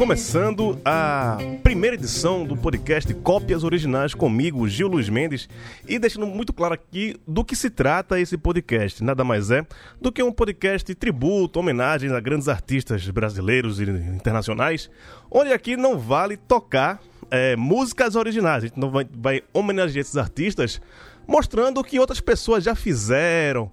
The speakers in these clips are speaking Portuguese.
começando a primeira edição do podcast Cópias Originais comigo, Gil Luiz Mendes, e deixando muito claro aqui do que se trata esse podcast. Nada mais é do que um podcast tributo, homenagem a grandes artistas brasileiros e internacionais, onde aqui não vale tocar é, músicas originais. A gente não vai, vai homenagear esses artistas mostrando o que outras pessoas já fizeram,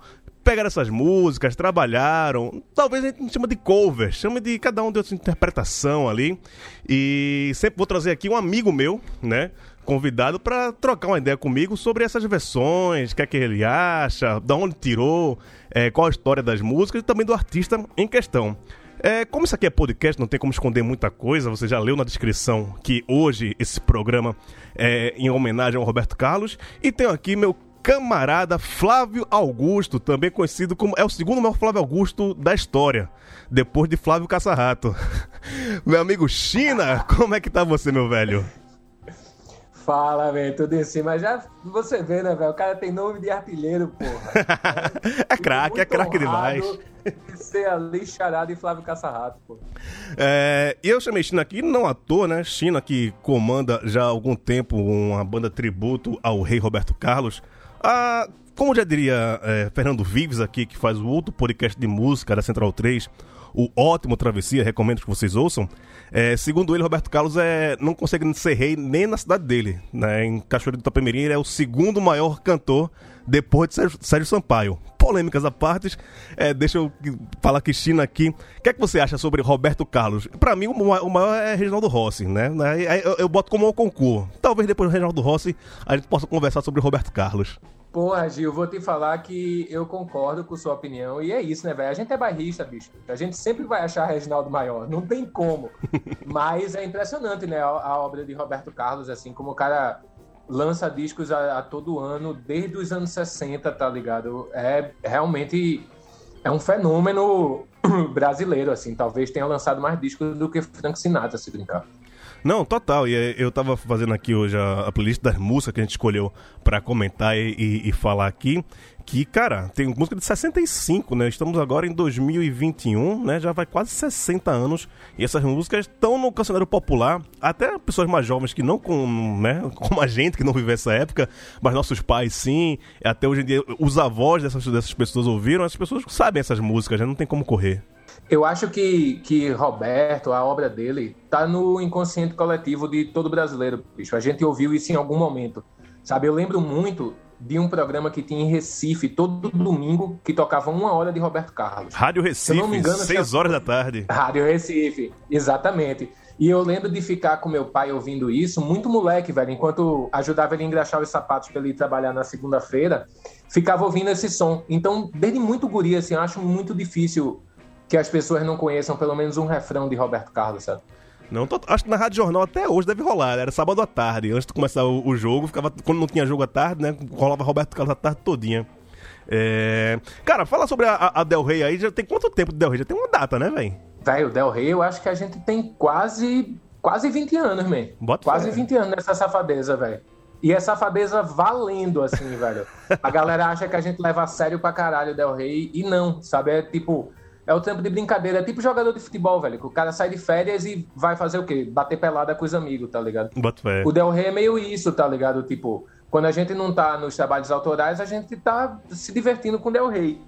pegaram essas músicas, trabalharam. Talvez a gente não chama de cover, chama de cada um de sua interpretação ali. E sempre vou trazer aqui um amigo meu, né? Convidado para trocar uma ideia comigo sobre essas versões, o que é que ele acha, da onde tirou, é, qual a história das músicas e também do artista em questão. É, como isso aqui é podcast, não tem como esconder muita coisa, você já leu na descrição que hoje esse programa é em homenagem ao Roberto Carlos. E tenho aqui meu camarada Flávio Augusto, também conhecido como. É o segundo maior Flávio Augusto da história, depois de Flávio Caçarrato. meu amigo China, como é que tá você, meu velho? Fala, velho, tudo em cima. Já você vê, né, velho? O cara tem nome de artilheiro, porra. é craque, é craque demais. De ser ali charado e Flávio Caçarrato, pô. É, eu chamei China aqui, não à toa, né? China que comanda já há algum tempo uma banda tributo ao rei Roberto Carlos. Ah, como já diria é, Fernando Vives aqui, que faz o outro podcast de música da Central 3, o ótimo Travessia, recomendo que vocês ouçam. É, segundo ele, Roberto Carlos é, não consegue ser rei nem na cidade dele. Né? Em Cachoeira do Itapemirim, ele é o segundo maior cantor depois de Sérgio, Sérgio Sampaio. Polêmicas à parte, é, deixa eu falar que China aqui. O que é que você acha sobre Roberto Carlos? Para mim, o maior é Reginaldo Rossi, né? Eu, eu boto como um concurso. Talvez depois do Reginaldo Rossi a gente possa conversar sobre Roberto Carlos. Porra, Gil, vou te falar que eu concordo com sua opinião. E é isso, né, velho? A gente é bairrista, bicho. A gente sempre vai achar Reginaldo maior. Não tem como. Mas é impressionante, né? A, obra de Roberto Carlos, assim, como o cara lança discos a, a, todo ano, desde os anos 60, tá ligado? É realmente é um fenômeno brasileiro, assim. Talvez tenha lançado mais discos do que Frank Sinatra, se brincar. Não, total. E é, eu tava fazendo aqui hoje a, a playlist das músicas que a gente escolheu para comentar e, e, e, falar aqui. Que, cara, tem música de 65, né? Estamos agora em 2021, né? Já vai quase 60 anos. E essas músicas estão no cancionário popular. Até pessoas mais jovens que não com, né? Como a gente, que não viveu essa época, mas nossos pais sim. Até hoje em dia, os avós dessas, dessas pessoas ouviram. As pessoas sabem essas músicas, já né? não tem como correr. Eu acho que, que Roberto, a obra dele, tá no inconsciente coletivo de todo brasileiro, bicho. A gente ouviu isso em algum momento. Sabe, eu lembro muito de um programa que tinha em Recife todo domingo que tocava uma hora de Roberto Carlos. Rádio Recife, não me engano, seis horas da tarde. Rádio Recife, exatamente. E eu lembro de ficar com meu pai ouvindo isso, muito moleque, velho. Enquanto ajudava ele a engraxar os sapatos para ele ir trabalhar na segunda-feira, ficava ouvindo esse som. Então, desde muito guri, assim, eu acho muito difícil que as pessoas não conheçam pelo menos um refrão de Roberto Carlos, sabe? Não, tô, acho que na Rádio Jornal até hoje deve rolar. Era sábado à tarde. Antes de começar o, o, jogo, ficava. Quando não tinha jogo à tarde, né? Rolava Roberto Carlos a tarde todinha. É... Cara, fala sobre a, a, Del Rey aí. Já tem quanto tempo de Del Rey? Já tem uma data, né, velho? Velho, Del Rey, eu acho que a gente tem quase. Quase 20 anos, man. Bota quase fé. 20 anos nessa safadeza, velho. E é safadeza valendo, assim, velho. A galera acha que a gente leva a sério pra caralho o Del Rey. E não, sabe? É tipo é o tempo de brincadeira. É tipo jogador de futebol, velho. Que o cara sai de férias e vai fazer o quê? Bater pelada com os amigos, tá ligado? O Del Rey é meio isso, tá ligado? Tipo, quando a gente não tá nos trabalhos autorais, a gente tá se divertindo com o Del Rey.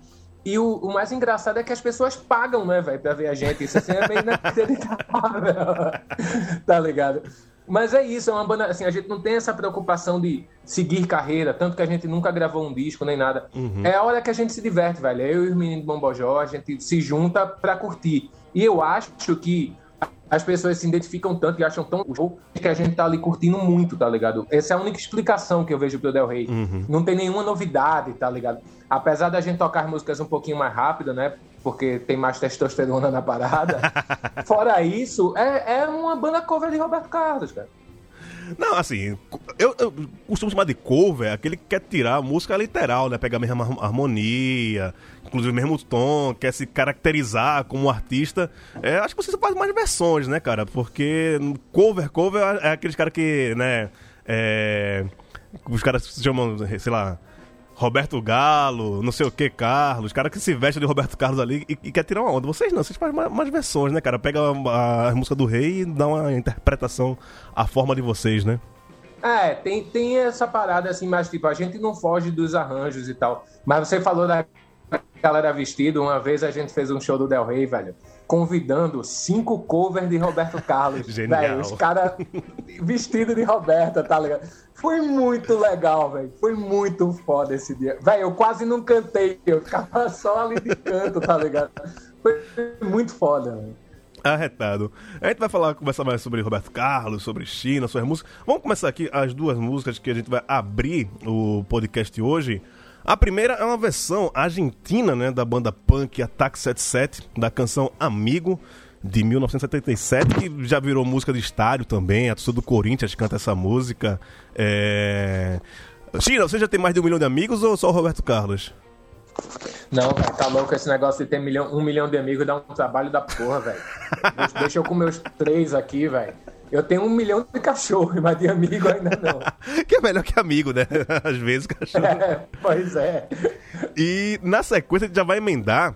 E o, o, mais engraçado é que as pessoas pagam, né, velho, pra ver a gente. Isso assim é meio inacreditável. tá ligado? Mas é isso, é uma banda. Assim, a gente não tem essa preocupação de seguir carreira, tanto que a gente nunca gravou um disco nem nada. Uhum. É a hora que a gente se diverte, velho. Eu e os meninos do Bombojó, a gente se junta pra curtir. E eu acho que as pessoas se identificam tanto e acham tão show que a gente tá ali curtindo muito, tá ligado? Essa é a única explicação que eu vejo pro Del Rey. Uhum. Não tem nenhuma novidade, tá ligado? Apesar da gente tocar músicas um pouquinho mais rápido, né? Porque tem mais testosterona na parada. Fora isso, é, é uma banda cover de Roberto Carlos, cara. Não, assim, eu, eu, costumo chamar de cover aquele que quer tirar a música literal, né? Pegar a mesma harmonia, inclusive o mesmo tom, quer se caracterizar como artista. É, acho que você faz mais versões, né, cara? Porque cover, cover é aqueles caras que, né? É, os caras se chamam, sei lá, Roberto Galo, não sei o que, Carlos, cara que se veste de Roberto Carlos ali e, e quer tirar uma onda. Vocês não, vocês fazem mais, mais versões, né, cara? Pega a, a, música do rei e dá uma interpretação à forma de vocês, né? É, tem, tem essa parada assim, mas tipo, a gente não foge dos arranjos e tal. Mas você falou da galera vestida, uma vez a gente fez um show do Del Rey, velho convidando cinco covers de Roberto Carlos. Genial. Véio, os caras vestidos de Roberta, tá ligado? Foi muito legal, velho. Foi muito foda esse dia. Velho, eu quase não cantei, eu ficava só ali de canto, tá ligado? Foi muito foda, velho. Arretado. A gente vai falar, conversar mais sobre Roberto Carlos, sobre China, suas músicas. Vamos começar aqui as duas músicas que a gente vai abrir o podcast hoje. A primeira é uma versão argentina, né, da banda punk Attack 77, da canção Amigo, de 1977, que já virou música de estádio também, a torcida do Corinthians canta essa música. É... China, você já tem mais de um milhão de amigos ou só o Roberto Carlos? Não, tá louco esse negócio de ter milhão, um milhão de amigos dá um trabalho da porra, velho. Deixa eu com meus três aqui, velho. Eu tenho um milhão de cachorros, mas de amigo ainda não. que é melhor que amigo, né? Às vezes, cachorro. É, pois é. E na sequência a gente já vai emendar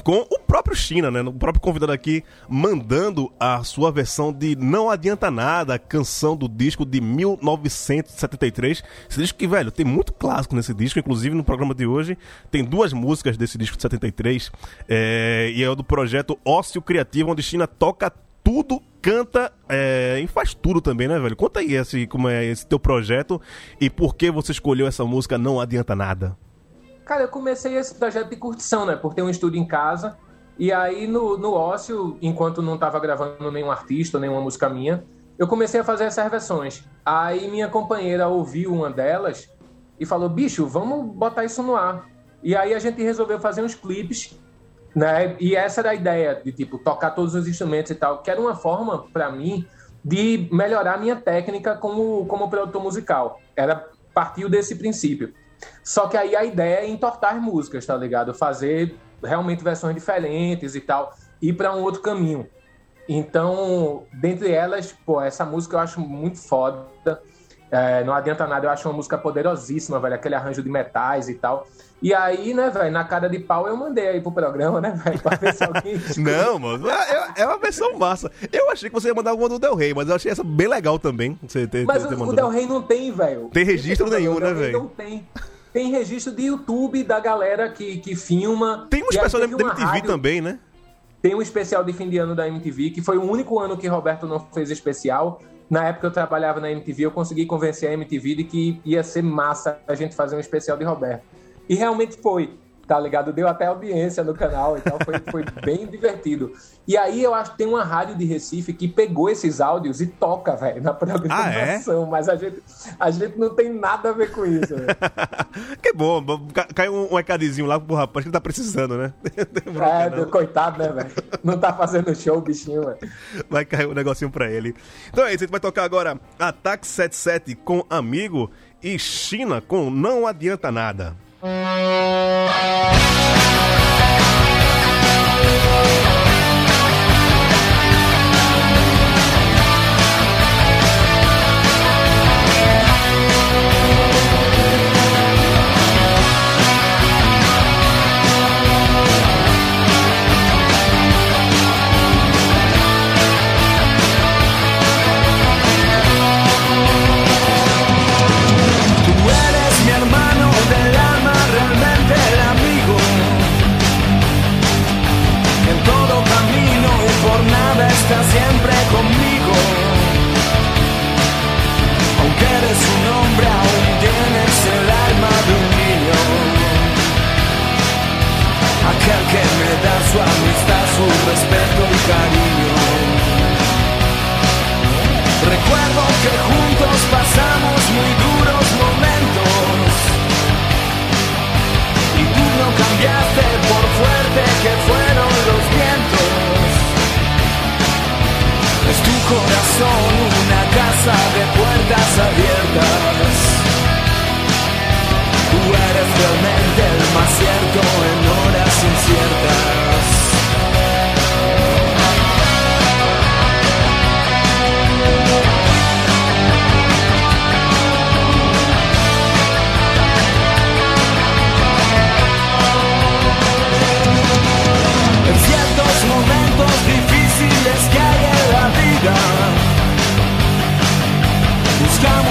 com o próprio China, né? O próprio convidado aqui mandando a sua versão de Não Adianta Nada, canção do disco de 1973. Esse disco que, velho, tem muito clássico nesse disco, inclusive no programa de hoje tem duas músicas desse disco de 73, é, e é o do projeto Ócio Criativo, onde China toca tudo, canta é, e faz tudo também, né, velho? Conta aí esse, como é esse teu projeto e por que você escolheu essa música Não Adianta Nada. Cara, eu comecei esse projeto de curtição, né? Por ter um estúdio em casa. E aí, no, no ócio, enquanto não estava gravando nenhum artista, nenhuma música minha, eu comecei a fazer essas versões. Aí minha companheira ouviu uma delas e falou: bicho, vamos botar isso no ar. E aí a gente resolveu fazer uns clipes né? E essa era a ideia de tipo tocar todos os instrumentos e tal, que era uma forma para mim de melhorar a minha técnica como como produtor musical. Era partiu desse princípio. Só que aí a ideia é entortar músicas, tá ligado? Fazer realmente versões diferentes e tal, ir para um outro caminho. Então, dentre elas, pô, essa música eu acho muito foda. É, não adianta nada, eu acho uma música poderosíssima, velho, aquele arranjo de metais e tal. E aí, né, velho, na cara de pau eu mandei aí pro programa, né, velho, pra ver se alguém. Não, mano, é, é, uma versão massa. Eu achei que você ia mandar alguma do Del Rey, mas eu achei essa bem legal também. Você ter, mas ter, o, o Del Rey não tem, velho. Tem registro nenhum, né, velho? Não tem. Tem registro de YouTube da galera que, que filma. Tem um especial da MTV rádio, também, né? Tem um especial de fim de ano da MTV, que foi o único ano que Roberto não fez especial. Na época eu trabalhava na MTV, eu consegui convencer a MTV de que ia ser massa a gente fazer um especial de Roberto. E realmente foi, tá ligado? Deu até audiência no canal e tal, foi, foi bem divertido. E aí eu acho que tem uma rádio de Recife que pegou esses áudios e toca, velho, na programação. Ah, é? Mas a gente, a gente não tem nada a ver com isso. que bom, caiu um, um lá pro rapaz que tá precisando, né? é, coitado, né, velho? Não tá fazendo show, bichinho, velho. Vai cair um negocinho pra ele. Então é isso, a gente vai tocar agora Ataque 77 com Amigo e China com Não Adianta Nada. Oh. Siempre conmigo. Aunque eres un hombre, aún tienes el alma de un niño. Aquel que me da su amistad, su respeto y cariño. Corazón una casa de puertas abiertas. Tú eres realmente el más cierto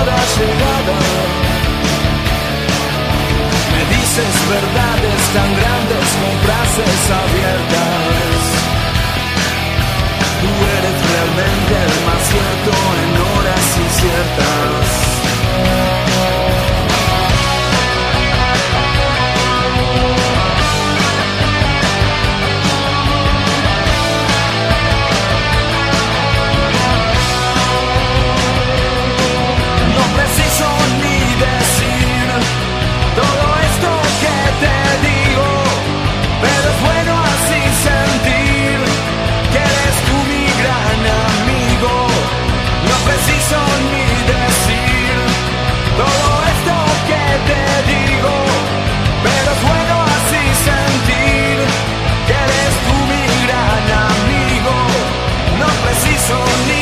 a cada llegada dices verdades tan grandes con frases abiertas. Tú eres realmente el más cierto en horas inciertas. on need.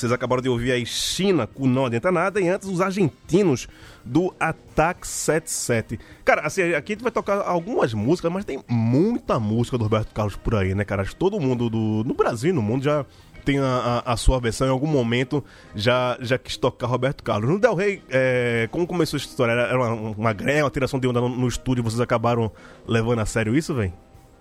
Vocês acabaram de ouvir aí China com Não Adianta Nada e antes os argentinos do Ataque 77. Cara, assim, aqui a gente vai tocar algumas músicas, mas tem muita música do Roberto Carlos por aí, né, cara? Todo mundo do, no Brasil no mundo já tem a, a, a, sua versão em algum momento já, já quis tocar Roberto Carlos. No Del Rey, é, como começou essa história? Era uma, uma greve, uma tiração de onda no, no estúdio vocês acabaram levando a sério isso, velho?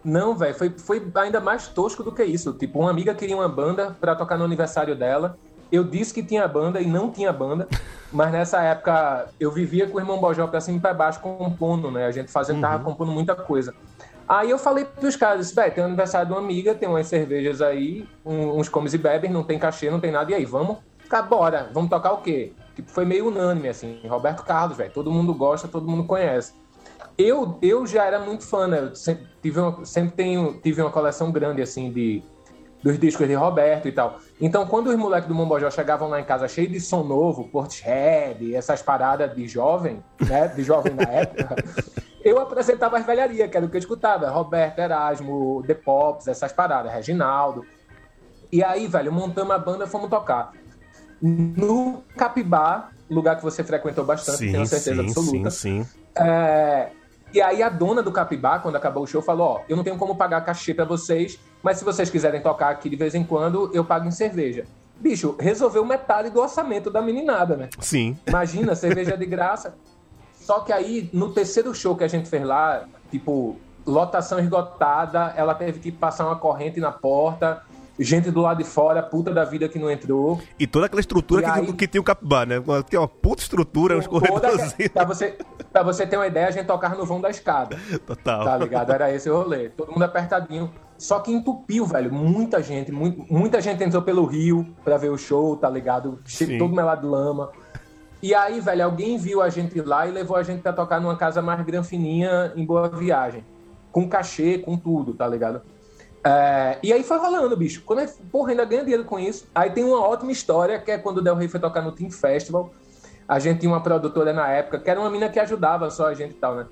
Não, velho, foi, foi ainda mais tosco do que isso. Tipo, uma amiga queria uma banda para tocar no aniversário dela. Eu disse que tinha banda e não tinha banda, mas nessa época eu vivia com o irmão Bojó pra cima e pra baixo compondo, né? A gente fazendo, uhum. tava compondo muita coisa. Aí eu falei pros caras, velho, tem o aniversário de uma amiga, tem umas cervejas aí, uns comes e bebes, não tem cachê, não tem nada, e aí, vamos? Ficar, bora, vamos tocar o quê? Tipo, foi meio unânime, assim, Roberto Carlos, velho, todo mundo gosta, todo mundo conhece eu, eu já era muito fã, né? Eu sempre, tive uma, sempre tenho, tive uma coleção grande, assim, de, dos discos de Roberto e tal. Então, quando os moleques do Mombojó chegavam lá em casa cheio de som novo, Portishead, essas paradas de jovem, né? De jovem na época, eu apresentava as velharias, que era o que eu escutava. Roberto, Erasmo, The Pops, essas paradas, Reginaldo. E aí, velho, montamos a banda e fomos tocar. No Capibá, lugar que você frequentou bastante, sim, tenho certeza sim, absoluta. Sim, sim. É, e aí a dona do Capibá, quando acabou o show, falou: Ó, eu não tenho como pagar cachê pra vocês, mas se vocês quiserem tocar aqui de vez em quando, eu pago em cerveja. Bicho, resolveu metade do orçamento da meninada, né? Sim. Imagina, cerveja de graça. Só que aí, no terceiro show que a gente fez lá, tipo, lotação esgotada, ela teve que passar uma corrente na porta, gente do lado de fora, puta da vida que não entrou. E toda aquela estrutura que, aí, que tem o Capibá, né? Tem uma puta estrutura, os corredores. Pra você, pra você ter uma ideia, a gente tocava no vão da escada. Total. Tá ligado? Era esse o rolê. Todo mundo apertadinho. Só que entupiu, velho. Muita gente, muito, muita gente entrou pelo rio pra ver o show, tá ligado? Sim. Todo melado de lama. E aí, velho, alguém viu a gente lá e levou a gente pra tocar numa casa mais granfininha em Boa Viagem. Com cachê, com tudo, tá ligado? É, e aí foi rolando, bicho. Quando eu, porra, ainda ganha dinheiro com isso. Aí tem uma ótima história, que é quando o Del Rey foi tocar no Team Festival. A gente tinha uma produtora na época, que era uma mina que ajudava só a gente e tal, né?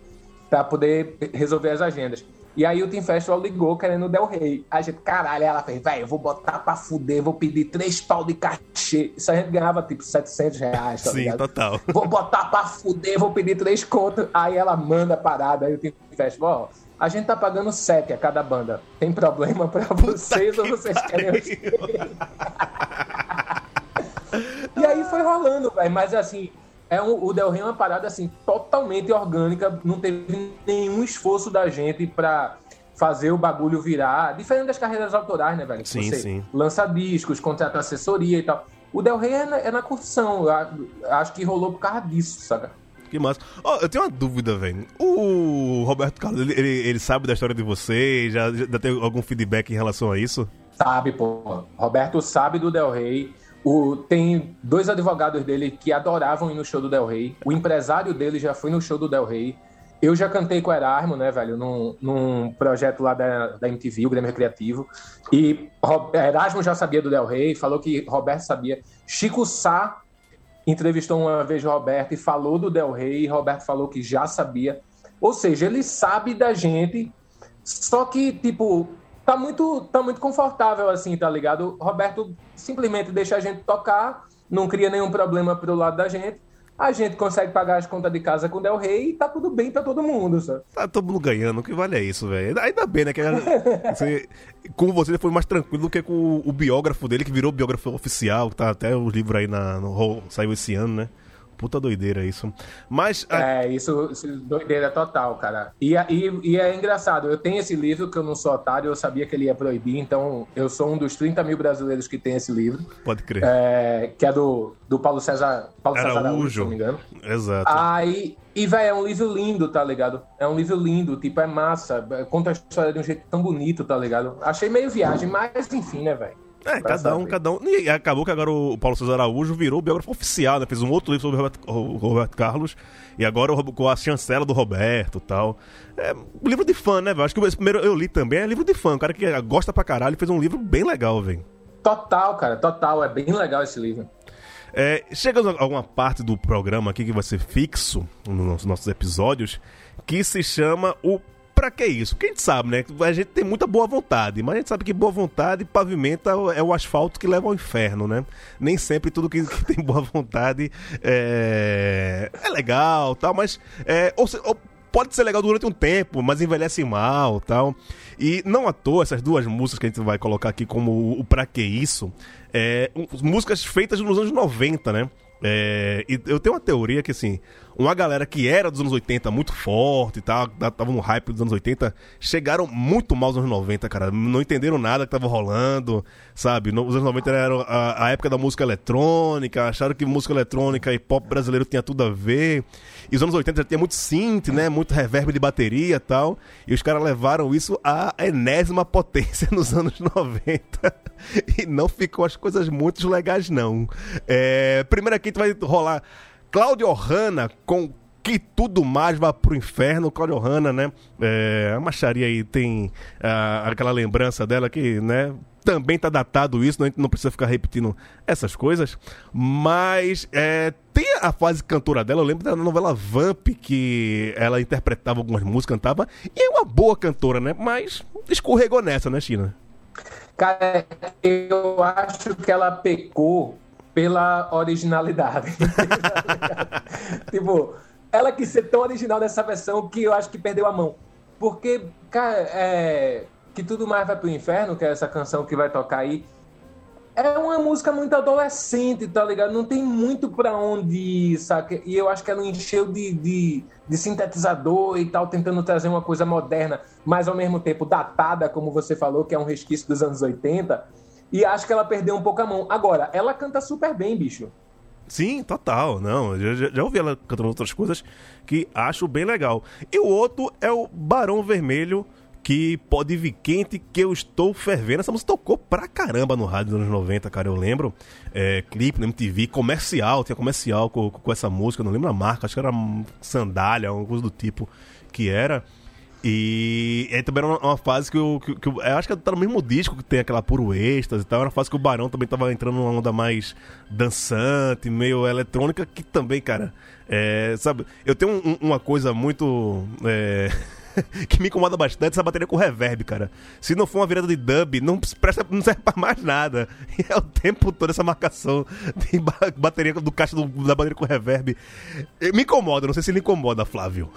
Pra poder resolver as agendas. E aí o Team Festival ligou querendo o Del Rey. A gente, caralho, ela fez, velho, eu vou botar pra fuder, vou pedir três pau de cachê. Isso a gente ganhava tipo 700 reais, tá Sim, ligado? total. Vou botar pra fuder, vou pedir três contos. Aí ela manda a parada, aí o Team Festival, ó a gente tá pagando 7 a cada banda. Tem problema para vocês ou vocês querem E aí foi rolando, velho. Mas assim, é um, o Del Rey é uma parada assim, totalmente orgânica. Não teve nenhum esforço da gente pra fazer o bagulho virar. Diferente das carreiras autorais, né, velho? Sim, Você sim. lança discos, contrata assessoria e tal. O Del Rey é na, é na curtição. Acho que rolou por causa disso, saca? Que massa. Oh, eu tenho uma dúvida, velho. O Roberto Carlos, ele, ele, ele, sabe da história de vocês? Já, já tem algum feedback em relação a isso? Sabe, pô. Roberto sabe do Del Rey. O, tem dois advogados dele que adoravam ir no show do Del Rey. O empresário dele já foi no show do Del Rey. Eu já cantei com o Erasmo, né, velho, num, num projeto lá da, da MTV, o Grêmio Recreativo. E Erasmo já sabia do Del Rey, falou que Roberto sabia. Chico Sá entrevistou uma vez o Roberto e falou do Del Rey, e Roberto falou que já sabia. Ou seja, ele sabe da gente, só que, tipo, tá muito, tá muito confortável assim, tá ligado? Roberto simplesmente deixa a gente tocar, não cria nenhum problema pro lado da gente a gente consegue pagar as contas de casa com o Del Rey e tá tudo bem pra todo mundo, sabe? Tá todo mundo ganhando, o que vale é isso, velho. Ainda bem, né? Que você, com você foi mais tranquilo do que com o biógrafo dele, que virou biógrafo oficial, que tá até o livro aí na, no, saiu esse ano, né? Puta doideira isso. Mas. A... É, isso, isso doideira total, cara. E, e, e, é engraçado, eu tenho esse livro que eu não sou otário, eu sabia que ele ia proibir, então eu sou um dos 30 mil brasileiros que tem esse livro. Pode crer. É, que é do, do Paulo César. Paulo Araújo, César Araújo, se não me engano. Exato. Aí. E, velho, é um livro lindo, tá ligado? É um livro lindo, tipo, é massa. Conta a história de um jeito tão bonito, tá ligado? Achei meio viagem, mas enfim, né, velho? É, cada um, cada um. E acabou que agora o Paulo César Araújo virou o biógrafo oficial, né? Fez um outro livro sobre o Roberto, o Roberto Carlos. E agora com a chancela do Roberto e tal. É um livro de fã, né, velho? Acho que o primeiro eu li também é livro de fã. Um cara que gosta pra caralho fez um livro bem legal, velho. Total, cara, total. É bem legal esse livro. É, chegamos a alguma parte do programa aqui que vai ser fixo nos nossos episódios, que se chama o pra que isso? Porque a gente sabe, né? A gente tem muita boa vontade, mas a gente sabe que boa vontade pavimenta é o asfalto que leva ao inferno, né? Nem sempre tudo que, tem boa vontade é, é legal tal, mas. É, ou, ou, pode ser legal durante um tempo, mas envelhece mal tal. E não à toa, essas duas músicas que a gente vai colocar aqui como o, Pra Que Isso, é, músicas feitas nos anos 90, né? É, e eu tenho uma teoria que, assim, uma galera que era dos anos 80 muito forte e tal, tava no hype dos anos 80, chegaram muito mal nos anos 90, cara. Não entenderam nada que tava rolando, sabe? Os anos 90 era a, a época da música eletrônica, acharam que música eletrônica e pop brasileiro tinha tudo a ver. E os anos 80 já tinha muito synth, né? Muito reverb de bateria e tal. E os caras levaram isso à enésima potência nos anos 90. e não ficou as coisas muito legais, não. É, primeiro aqui tu vai rolar Cláudio Hanna com que tudo mais vá pro inferno. Cláudio Hanna, né? É, a macharia aí tem aquela lembrança dela que, né? Também tá datado isso, né? a gente não precisa ficar repetindo essas coisas. Mas é, tem a fase cantora dela, eu lembro da novela Vamp, que ela interpretava algumas músicas, cantava, e é uma boa cantora, né? Mas escorregou nessa, né, China? Cara, eu acho que ela pecou pela originalidade. tipo, ela quis ser tão original nessa versão que eu acho que perdeu a mão. Porque, cara, é, que tudo mais vai pro inferno, que é essa canção que vai tocar aí, é uma música muito adolescente, tá ligado? Não tem muito pra onde ir, saca? E eu acho que ela encheu de, de, de, sintetizador e tal, tentando trazer uma coisa moderna, mas ao mesmo tempo datada, como você falou, que é um resquício dos anos 80. E acho que ela perdeu um pouco a mão. Agora, ela canta super bem, bicho. Sim, total. Não, já, já ouvi ela cantando outras coisas que acho bem legal. E o outro é o Barão Vermelho que pode vir quente que eu estou fervendo. Essa música tocou pra caramba no rádio dos anos 90, cara, eu lembro. É, clipe na MTV, comercial, tinha comercial com, com essa música, não lembro a marca, acho que era sandália, alguma coisa do tipo que era. E aí também era uma, uma fase que eu, que, que eu, eu, acho que tá no mesmo disco que tem aquela puro êxtase e tal. Era uma fase que o Barão também tava entrando numa onda mais dançante, meio eletrônica, que também, cara, é, sabe, eu tenho um, uma coisa muito. É, que me incomoda bastante essa bateria com reverb, cara. Se não for uma virada de dub, não, presta, não serve pra mais nada. E é o tempo todo essa marcação de bateria do caixa do, da bateria com reverb. Me incomoda, não sei se ele incomoda, Flávio.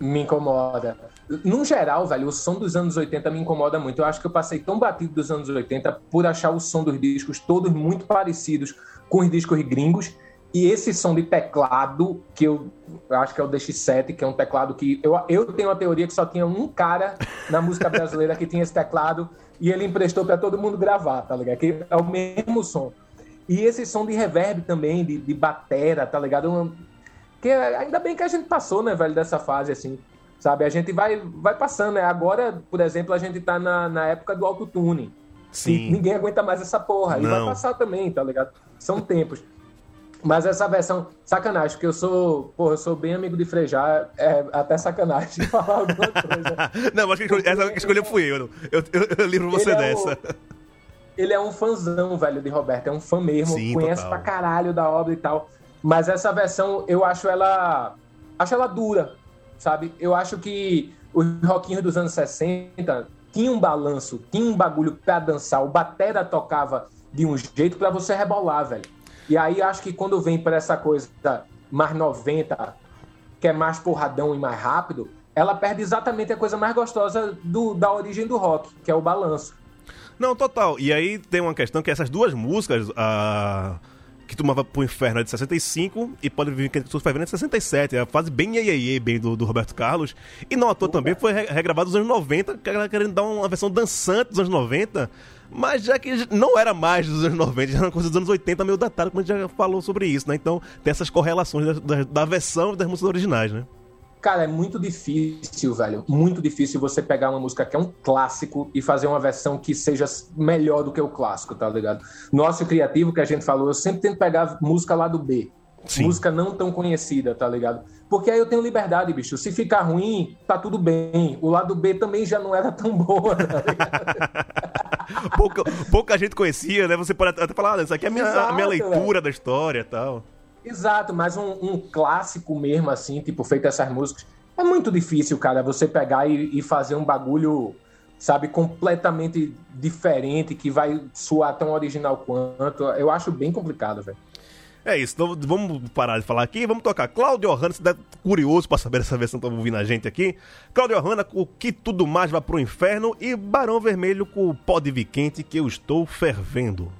Me incomoda. No geral, velho, o som dos anos 80 me incomoda muito. Eu acho que eu passei tão batido dos anos 80 por achar o som dos discos todos muito parecidos com os discos gringos e esse som de teclado, que eu, eu, acho que é o DX7, que é um teclado que. Eu, eu tenho a teoria que só tinha um cara na música brasileira que tinha esse teclado e ele emprestou para todo mundo gravar, tá ligado? Que é o mesmo som. E esse som de reverb também, de, de batera, tá ligado? Que ainda bem que a gente passou, né, velho, dessa fase assim. Sabe? A gente vai, vai passando, né? Agora, por exemplo, a gente tá na, na época do autotune. Sim. ninguém aguenta mais essa porra. Não. E vai passar também, tá ligado? São tempos. Mas essa versão, sacanagem, porque eu sou, porra, eu sou bem amigo de Frejá, é até sacanagem falar alguma coisa. não, mas que essa que escolheu fui eu. Eu, eu, eu livro você ele dessa. É o, ele é um fãzão, velho, de Roberto, é um fã mesmo, Sim, conhece total. pra caralho da obra e tal. Mas essa versão, eu acho ela. Acho ela dura, sabe? Eu acho que os rockinhos dos anos 60 tinha um balanço, tinha um bagulho pra dançar. O batera tocava de um jeito para você rebolar, velho. E aí acho que quando vem para essa coisa mais 90, que é mais porradão e mais rápido, ela perde exatamente a coisa mais gostosa do, da origem do rock, que é o balanço. Não, total. E aí tem uma questão que essas duas músicas, a que tomava pro inferno é de 65 e pode vir que tu vai vendo é de 67. É a fase bem iê, bem do, do Roberto Carlos. E não à toa também foi regravado nos anos 90, querendo dar uma versão dançante dos anos 90. Mas já que não era mais dos anos 90, já era uma coisa dos anos 80, meio datado, como a gente já falou sobre isso, né? Então tem essas correlações da, da, da versão das músicas originais, né? Cara, é muito difícil, velho. Muito difícil você pegar uma música que é um clássico e fazer uma versão que seja melhor do que o clássico, tá ligado? Nosso criativo que a gente falou, eu sempre tento pegar música lá do B. Sim. Música não tão conhecida, tá ligado? Porque aí eu tenho liberdade, bicho. Se ficar ruim, tá tudo bem. O lado B também já não era tão boa, tá ligado? pouca, pouca gente conhecia, né? Você pode até falar, ah, isso aqui é a minha, Exato, a minha leitura da história e tal. Exato, mas um, um, clássico mesmo, assim, tipo, feito essas músicas, É muito difícil, cara, você pegar e, e fazer um bagulho, sabe, completamente diferente, que vai soar tão original quanto. Eu acho bem complicado, velho. É isso, então vamos parar de falar aqui, vamos tocar Cláudio Ohana, você tá curioso para saber essa versão tá ouvindo a gente aqui. Cláudio com o Que Tudo Mais Vai Pro Inferno e Barão Vermelho com o Pó de Quente que eu estou fervendo.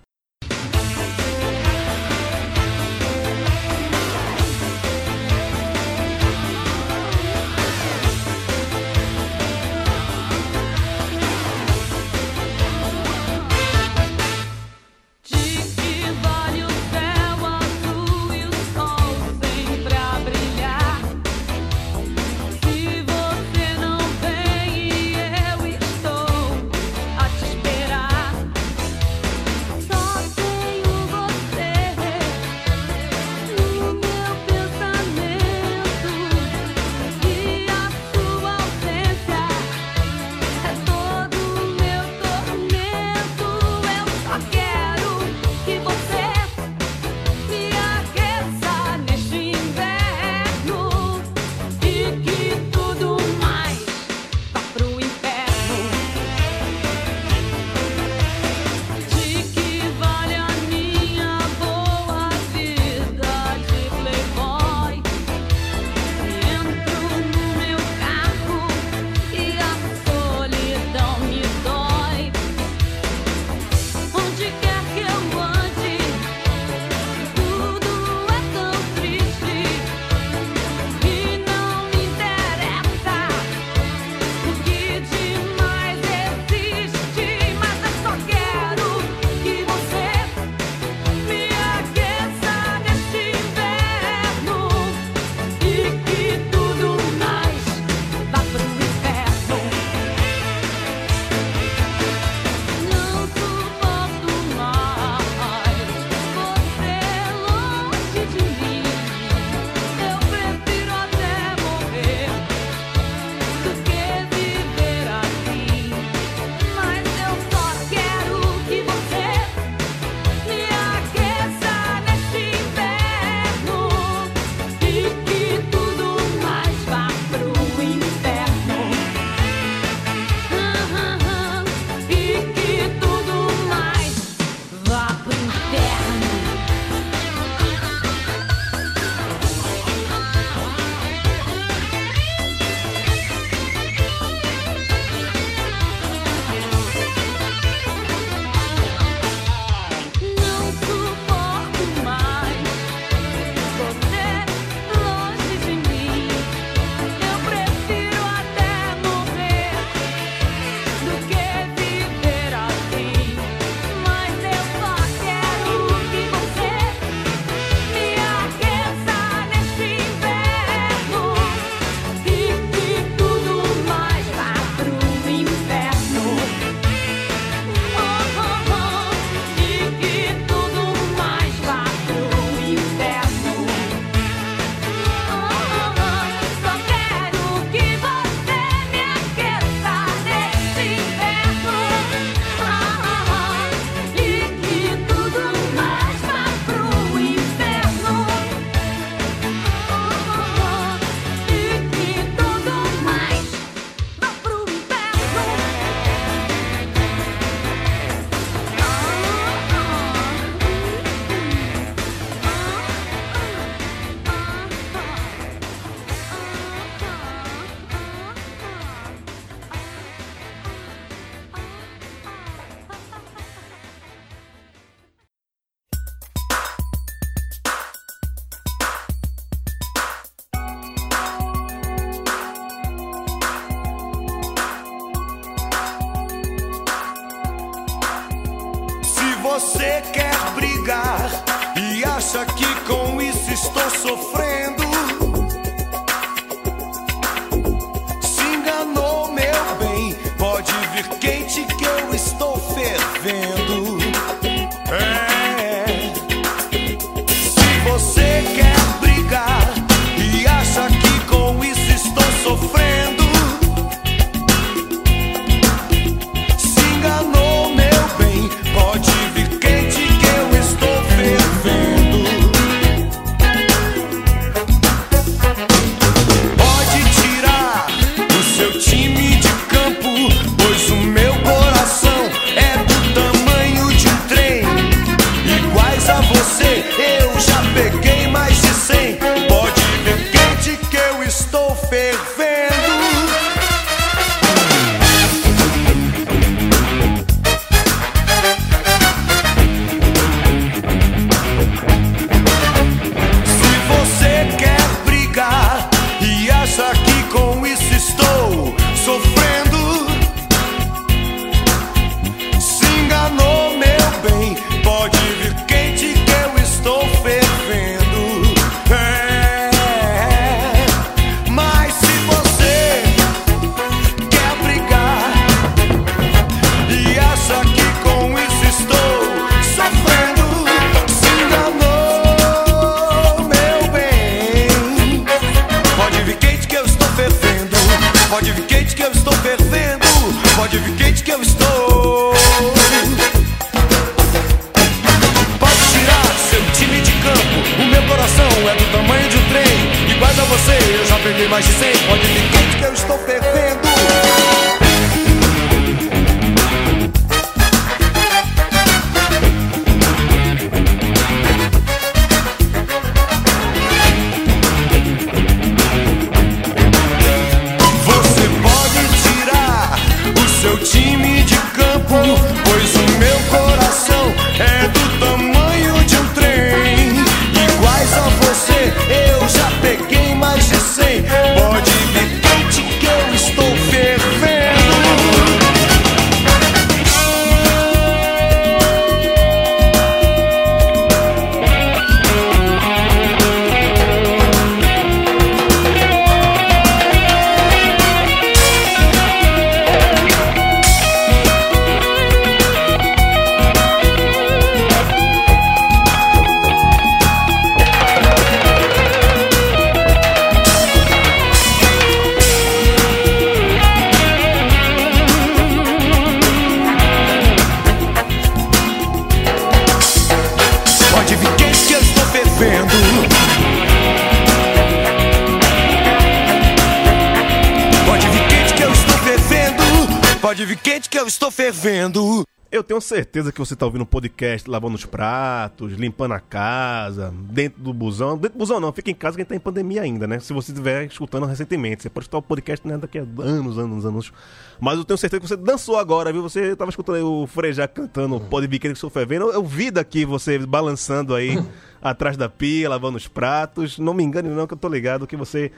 Fervendo. Eu tenho certeza que você está ouvindo um podcast lavando os pratos, limpando a casa, dentro do busão. Dentro do busão não, fica em casa que a gente tá em pandemia ainda, né? Se você estiver escutando recentemente. Você pode escutar o podcast né, daqui a anos, anos, anos. Mas eu tenho certeza que você dançou agora, viu? Você estava escutando aí o Frejá cantando Pode Vir Que Estou Fervendo. Eu, eu vi daqui você balançando aí atrás da pia, lavando os pratos. Não me engane não que eu tô ligado que você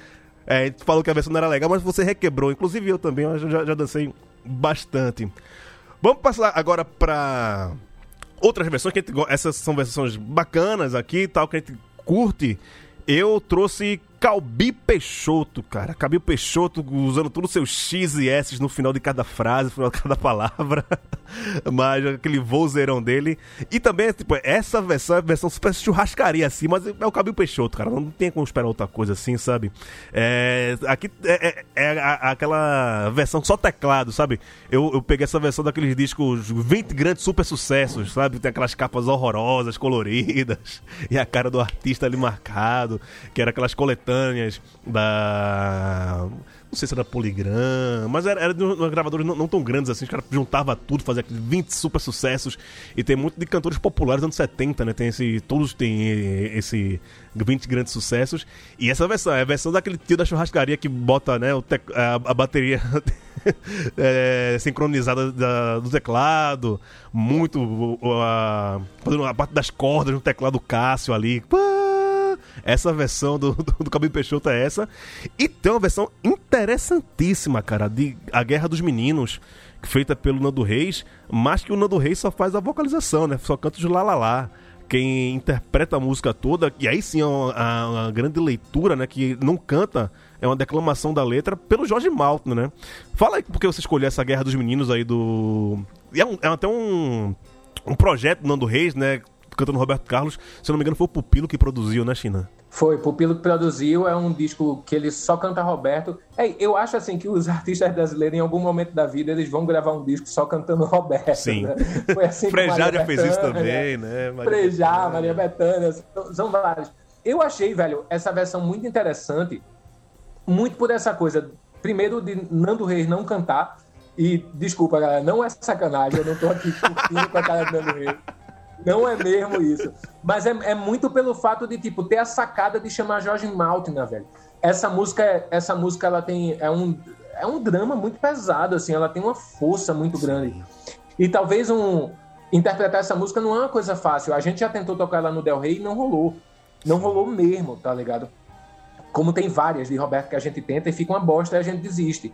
é, falou que a versão não era legal, mas você requebrou. Inclusive eu também, eu já, já dancei bastante. Vamos passar agora para outras versões, que gente, essas são versões bacanas aqui tal, que a gente curte. Eu trouxe Calbi Peixoto, cara. Calbi Peixoto usando todos os seus X e S no final de cada frase, no final de cada palavra. mas aquele vozeirão dele. E também, tipo, essa versão é a versão super churrascaria, assim, mas é o Calbi Peixoto, cara. Não tem como esperar outra coisa assim, sabe? É, aqui é, é, é aquela versão só teclado, sabe? Eu, eu peguei essa versão daqueles discos 20 grandes super sucessos, sabe? Tem aquelas capas horrorosas, coloridas, e a cara do artista ali marcado, que era aquelas coletâneas coletâneas da. Não sei se era Poligram, mas era, era de uns gravadores não, não, tão grandes assim. Os caras juntavam tudo, fazia 20 super sucessos. E tem muito de cantores populares dos anos 70, né? Tem esse. Todos têm esse 20 grandes sucessos. E essa versão, é a versão daquele tio da churrascaria que bota, né, o a, a bateria é, sincronizada da, do teclado. Muito. A, fazendo a parte das cordas no teclado Cássio ali. Pá! Essa versão do, do, do Cabelo Peixoto é essa. E tem uma versão interessantíssima, cara, de A Guerra dos Meninos, feita pelo Nando Reis, mas que o Nando Reis só faz a vocalização, né? Só canta os lá lá lá quem interpreta a música toda, e aí sim é uma, uma, grande leitura, né? Que não canta, é uma declamação da letra pelo Jorge Maltner, né? Fala aí porque você escolheu essa Guerra dos Meninos aí do. É, um, é até um, um projeto do Nando Reis, né? Cantando Roberto Carlos. Se eu não me engano, foi o Pupilo que produziu, né, China? Foi, Pupilo que produziu, é um disco que ele só canta Roberto. É, eu acho assim que os artistas brasileiros, em algum momento da vida, eles vão gravar um disco só cantando Roberto. Sim. Né? Foi assim Frejá já fez isso também, né? Maria Frejá, Maria Bethânia, são, são vários. Eu achei, velho, essa versão muito interessante, muito por essa coisa. Primeiro, de Nando Reis não cantar. E, desculpa, galera, não é sacanagem, eu não tô aqui curtindo com a cara do Nando Reis. Não é mesmo isso. Mas é, é, muito pelo fato de, tipo, ter a sacada de chamar Jorge Maltner, velho. Essa música, essa música, ela tem... É um, é um drama muito pesado, assim. Ela tem uma força muito grande. E talvez um... Interpretar essa música não é uma coisa fácil. A gente já tentou tocar ela no Del Rey e não rolou. Não rolou mesmo, tá ligado? Como tem várias de Roberto que a gente tenta e fica uma bosta e a gente desiste.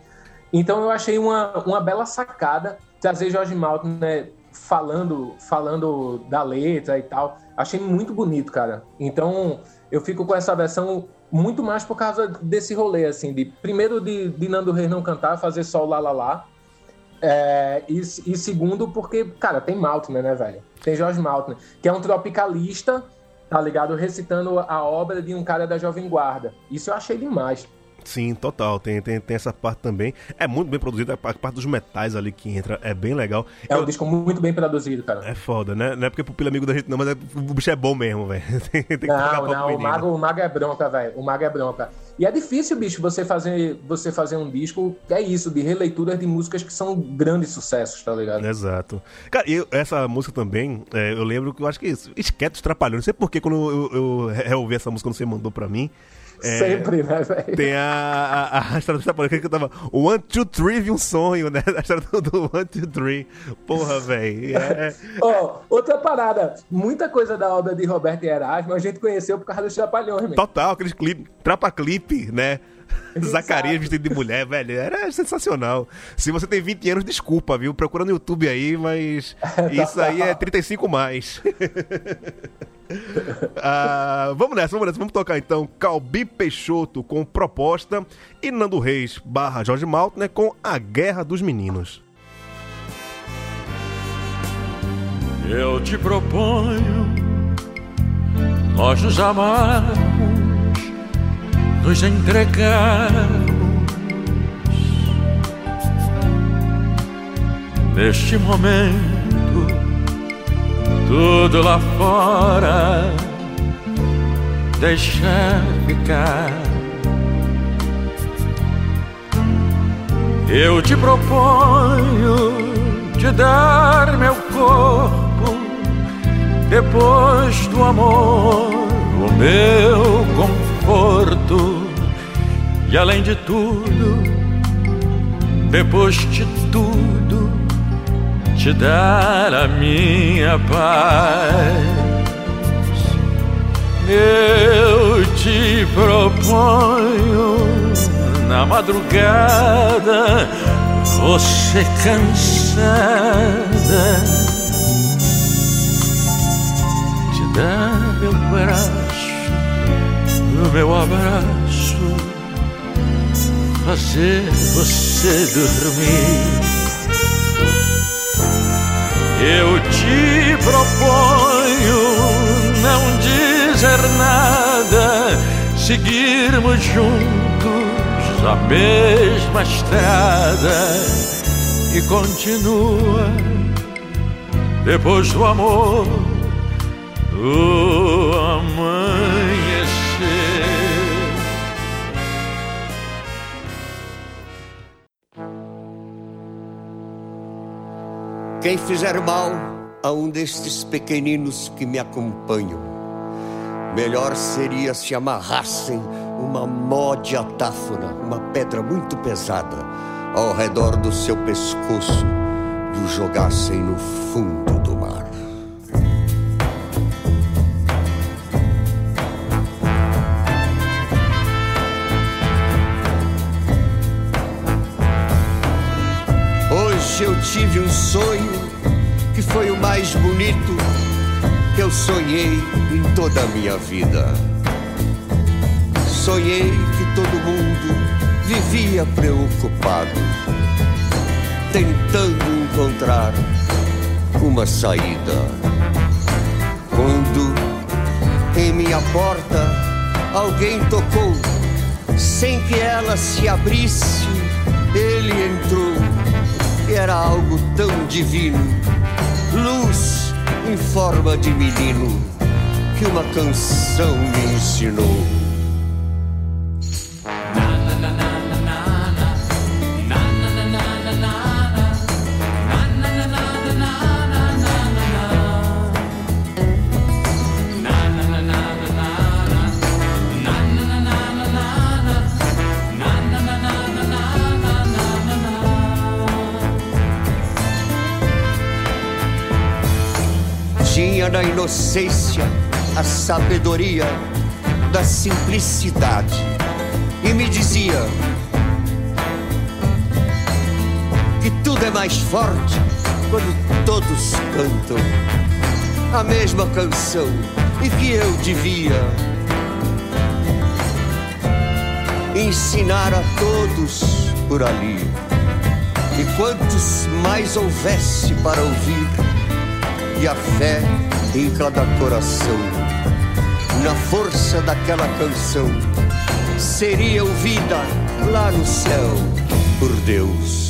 Então eu achei uma, uma bela sacada trazer Jorge Maltner falando, falando da letra e tal. Achei muito bonito, cara. Então, eu fico com essa versão muito mais por causa desse rolê, assim, de primeiro de, de Nando Reis não cantar, fazer só o lá lá lá. É, e, e, segundo, porque, cara, tem Maltner, né, velho? Tem Jorge Maltner, que é um tropicalista, tá ligado? Recitando a obra de um cara da Jovem Guarda. Isso eu achei demais. Sim, total. Tem, tem, tem essa parte também. É muito bem produzida, a parte dos metais ali que entra é bem legal. É um disco muito bem produzido, cara. É foda, né? Não é porque pupila amigo da gente, não, mas é, o bicho é bom mesmo, velho. não, não, o mago, o mago é bronca, velho. O mago é bronca. E é difícil, bicho, você fazer, você fazer um disco, é isso, de releituras de músicas que são grandes sucessos, tá ligado? Exato. Cara, e essa música também, é, eu lembro que eu acho que Esquetos Trapalhões, não sei porque quando eu, eu, eu reouvi essa música quando você mandou pra mim, é, Sempre, né, velho? Tem a, a, a história do Chapolin que tava One, Two, Three vi um sonho, né? A história do, do One, Two, Three. Porra, velho. É... oh, outra parada. Muita coisa da obra de Roberto e Erasmo a gente conheceu por causa dos Trapalhões, mesmo. Total, aqueles clipes, trapa clipe, né? Zacarias vestido de mulher, velho. Era sensacional. Se você tem 20 anos, desculpa, viu? Procura no YouTube aí, mas isso aí é 35 mais. ah, vamos nessa, vamos nessa. Vamos tocar então Calbi Peixoto com Proposta e Nando Reis barra Jorge Maltner com A Guerra dos Meninos. Eu te proponho nós nos amarmos, nos entregarmos neste momento tudo lá fora deixa ficar. Eu te proponho te dar meu corpo depois do amor, o meu conforto e além de tudo, depois de tudo te dar a minha paz. Eu te proponho na madrugada, você cansada, te dar meu braço, o meu abraço, fazer você dormir eu te proponho não dizer nada, seguirmos juntos a mesma estrada e continua depois do amor o amanhecer. Quem fizer mal a um destes pequeninos que me acompanham, melhor seria se amarrassem uma mó de atáfona, uma pedra muito pesada, ao redor do seu pescoço e o jogassem no fundo do mar. Hoje eu tive um sonho que foi o mais bonito que eu sonhei em toda a minha vida. Sonhei que todo mundo vivia preocupado, tentando encontrar uma saída. Quando em minha porta alguém tocou, sem que ela se abrisse, ele entrou. Era algo tão divino luz em forma de menino que uma canção me ensinou. Inocência a sabedoria da simplicidade e me dizia que tudo é mais forte quando todos cantam a mesma canção e que eu devia ensinar a todos por ali. E quantos mais houvesse para ouvir, e a fé em cada coração, na força daquela canção seria ouvida lá no céu por Deus.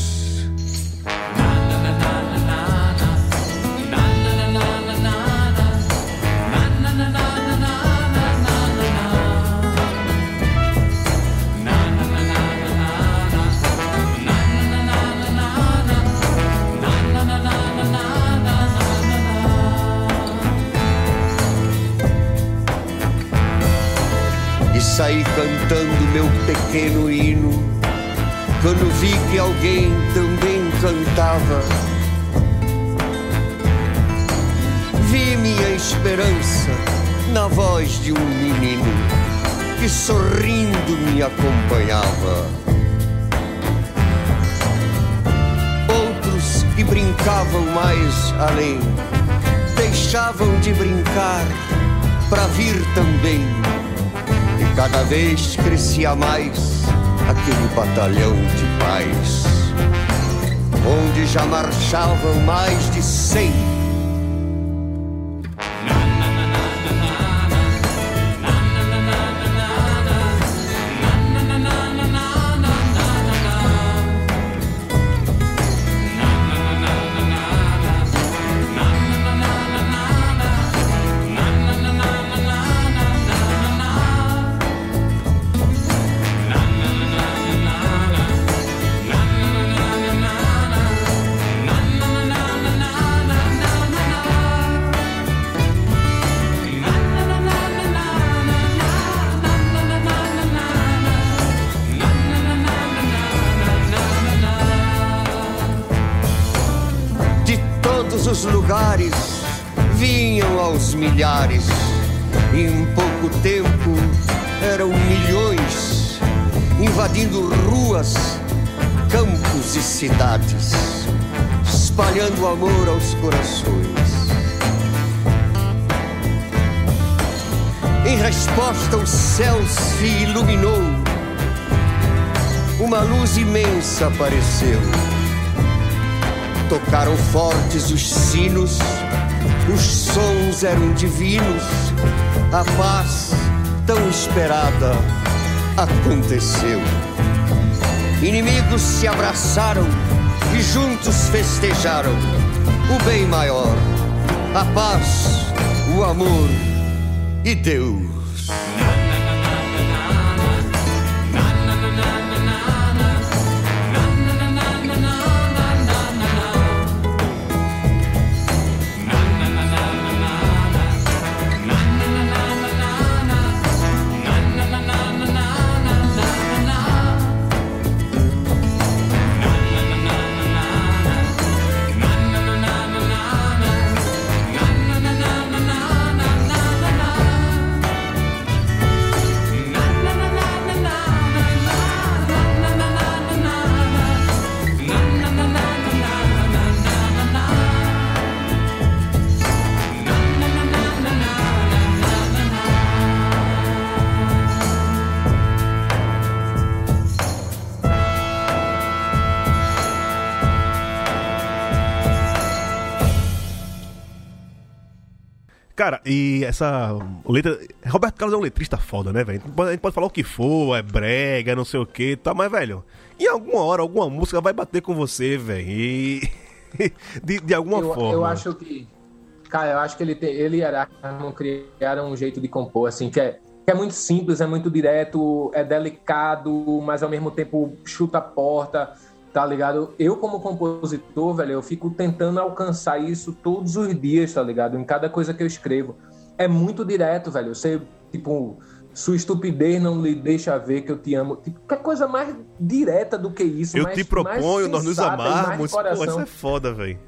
Saí cantando meu pequeno hino. Quando vi que alguém também cantava, vi minha esperança na voz de um menino que sorrindo me acompanhava. Outros que brincavam mais além, deixavam de brincar para vir também Cada vez crescia mais aquele batalhão de paz, onde já marchavam mais de cem cidades, espalhando amor aos corações. Em resposta, o céu se iluminou, uma luz imensa apareceu. Tocaram fortes os sinos os sons eram divinos, a paz tão esperada aconteceu. Inimigos se abraçaram e juntos festejaram o bem maior, a paz, o amor e Deus. Cara, e essa letra. Roberto Carlos é um letrista foda, né, velho? A gente pode falar o que for, é brega, não sei o que tá, mas, velho, em alguma hora, alguma música vai bater com você, velho. E. de, de alguma eu, forma. Eu acho que. Cara, eu acho que ele, tem, ele e Aracno criaram um jeito de compor, assim, que é, que é muito simples, é muito direto, é delicado, mas ao mesmo tempo chuta a porta tá ligado? Eu, como compositor, velho, eu fico tentando alcançar isso todos os dias, tá ligado? Em cada coisa que eu escrevo. É muito direto, velho. Você, tipo, sua estupidez não lhe deixa ver que eu te amo. Tipo, que coisa mais direta do que isso. Eu mais, te proponho, nós nos amarmos. Pô, isso é foda, velho.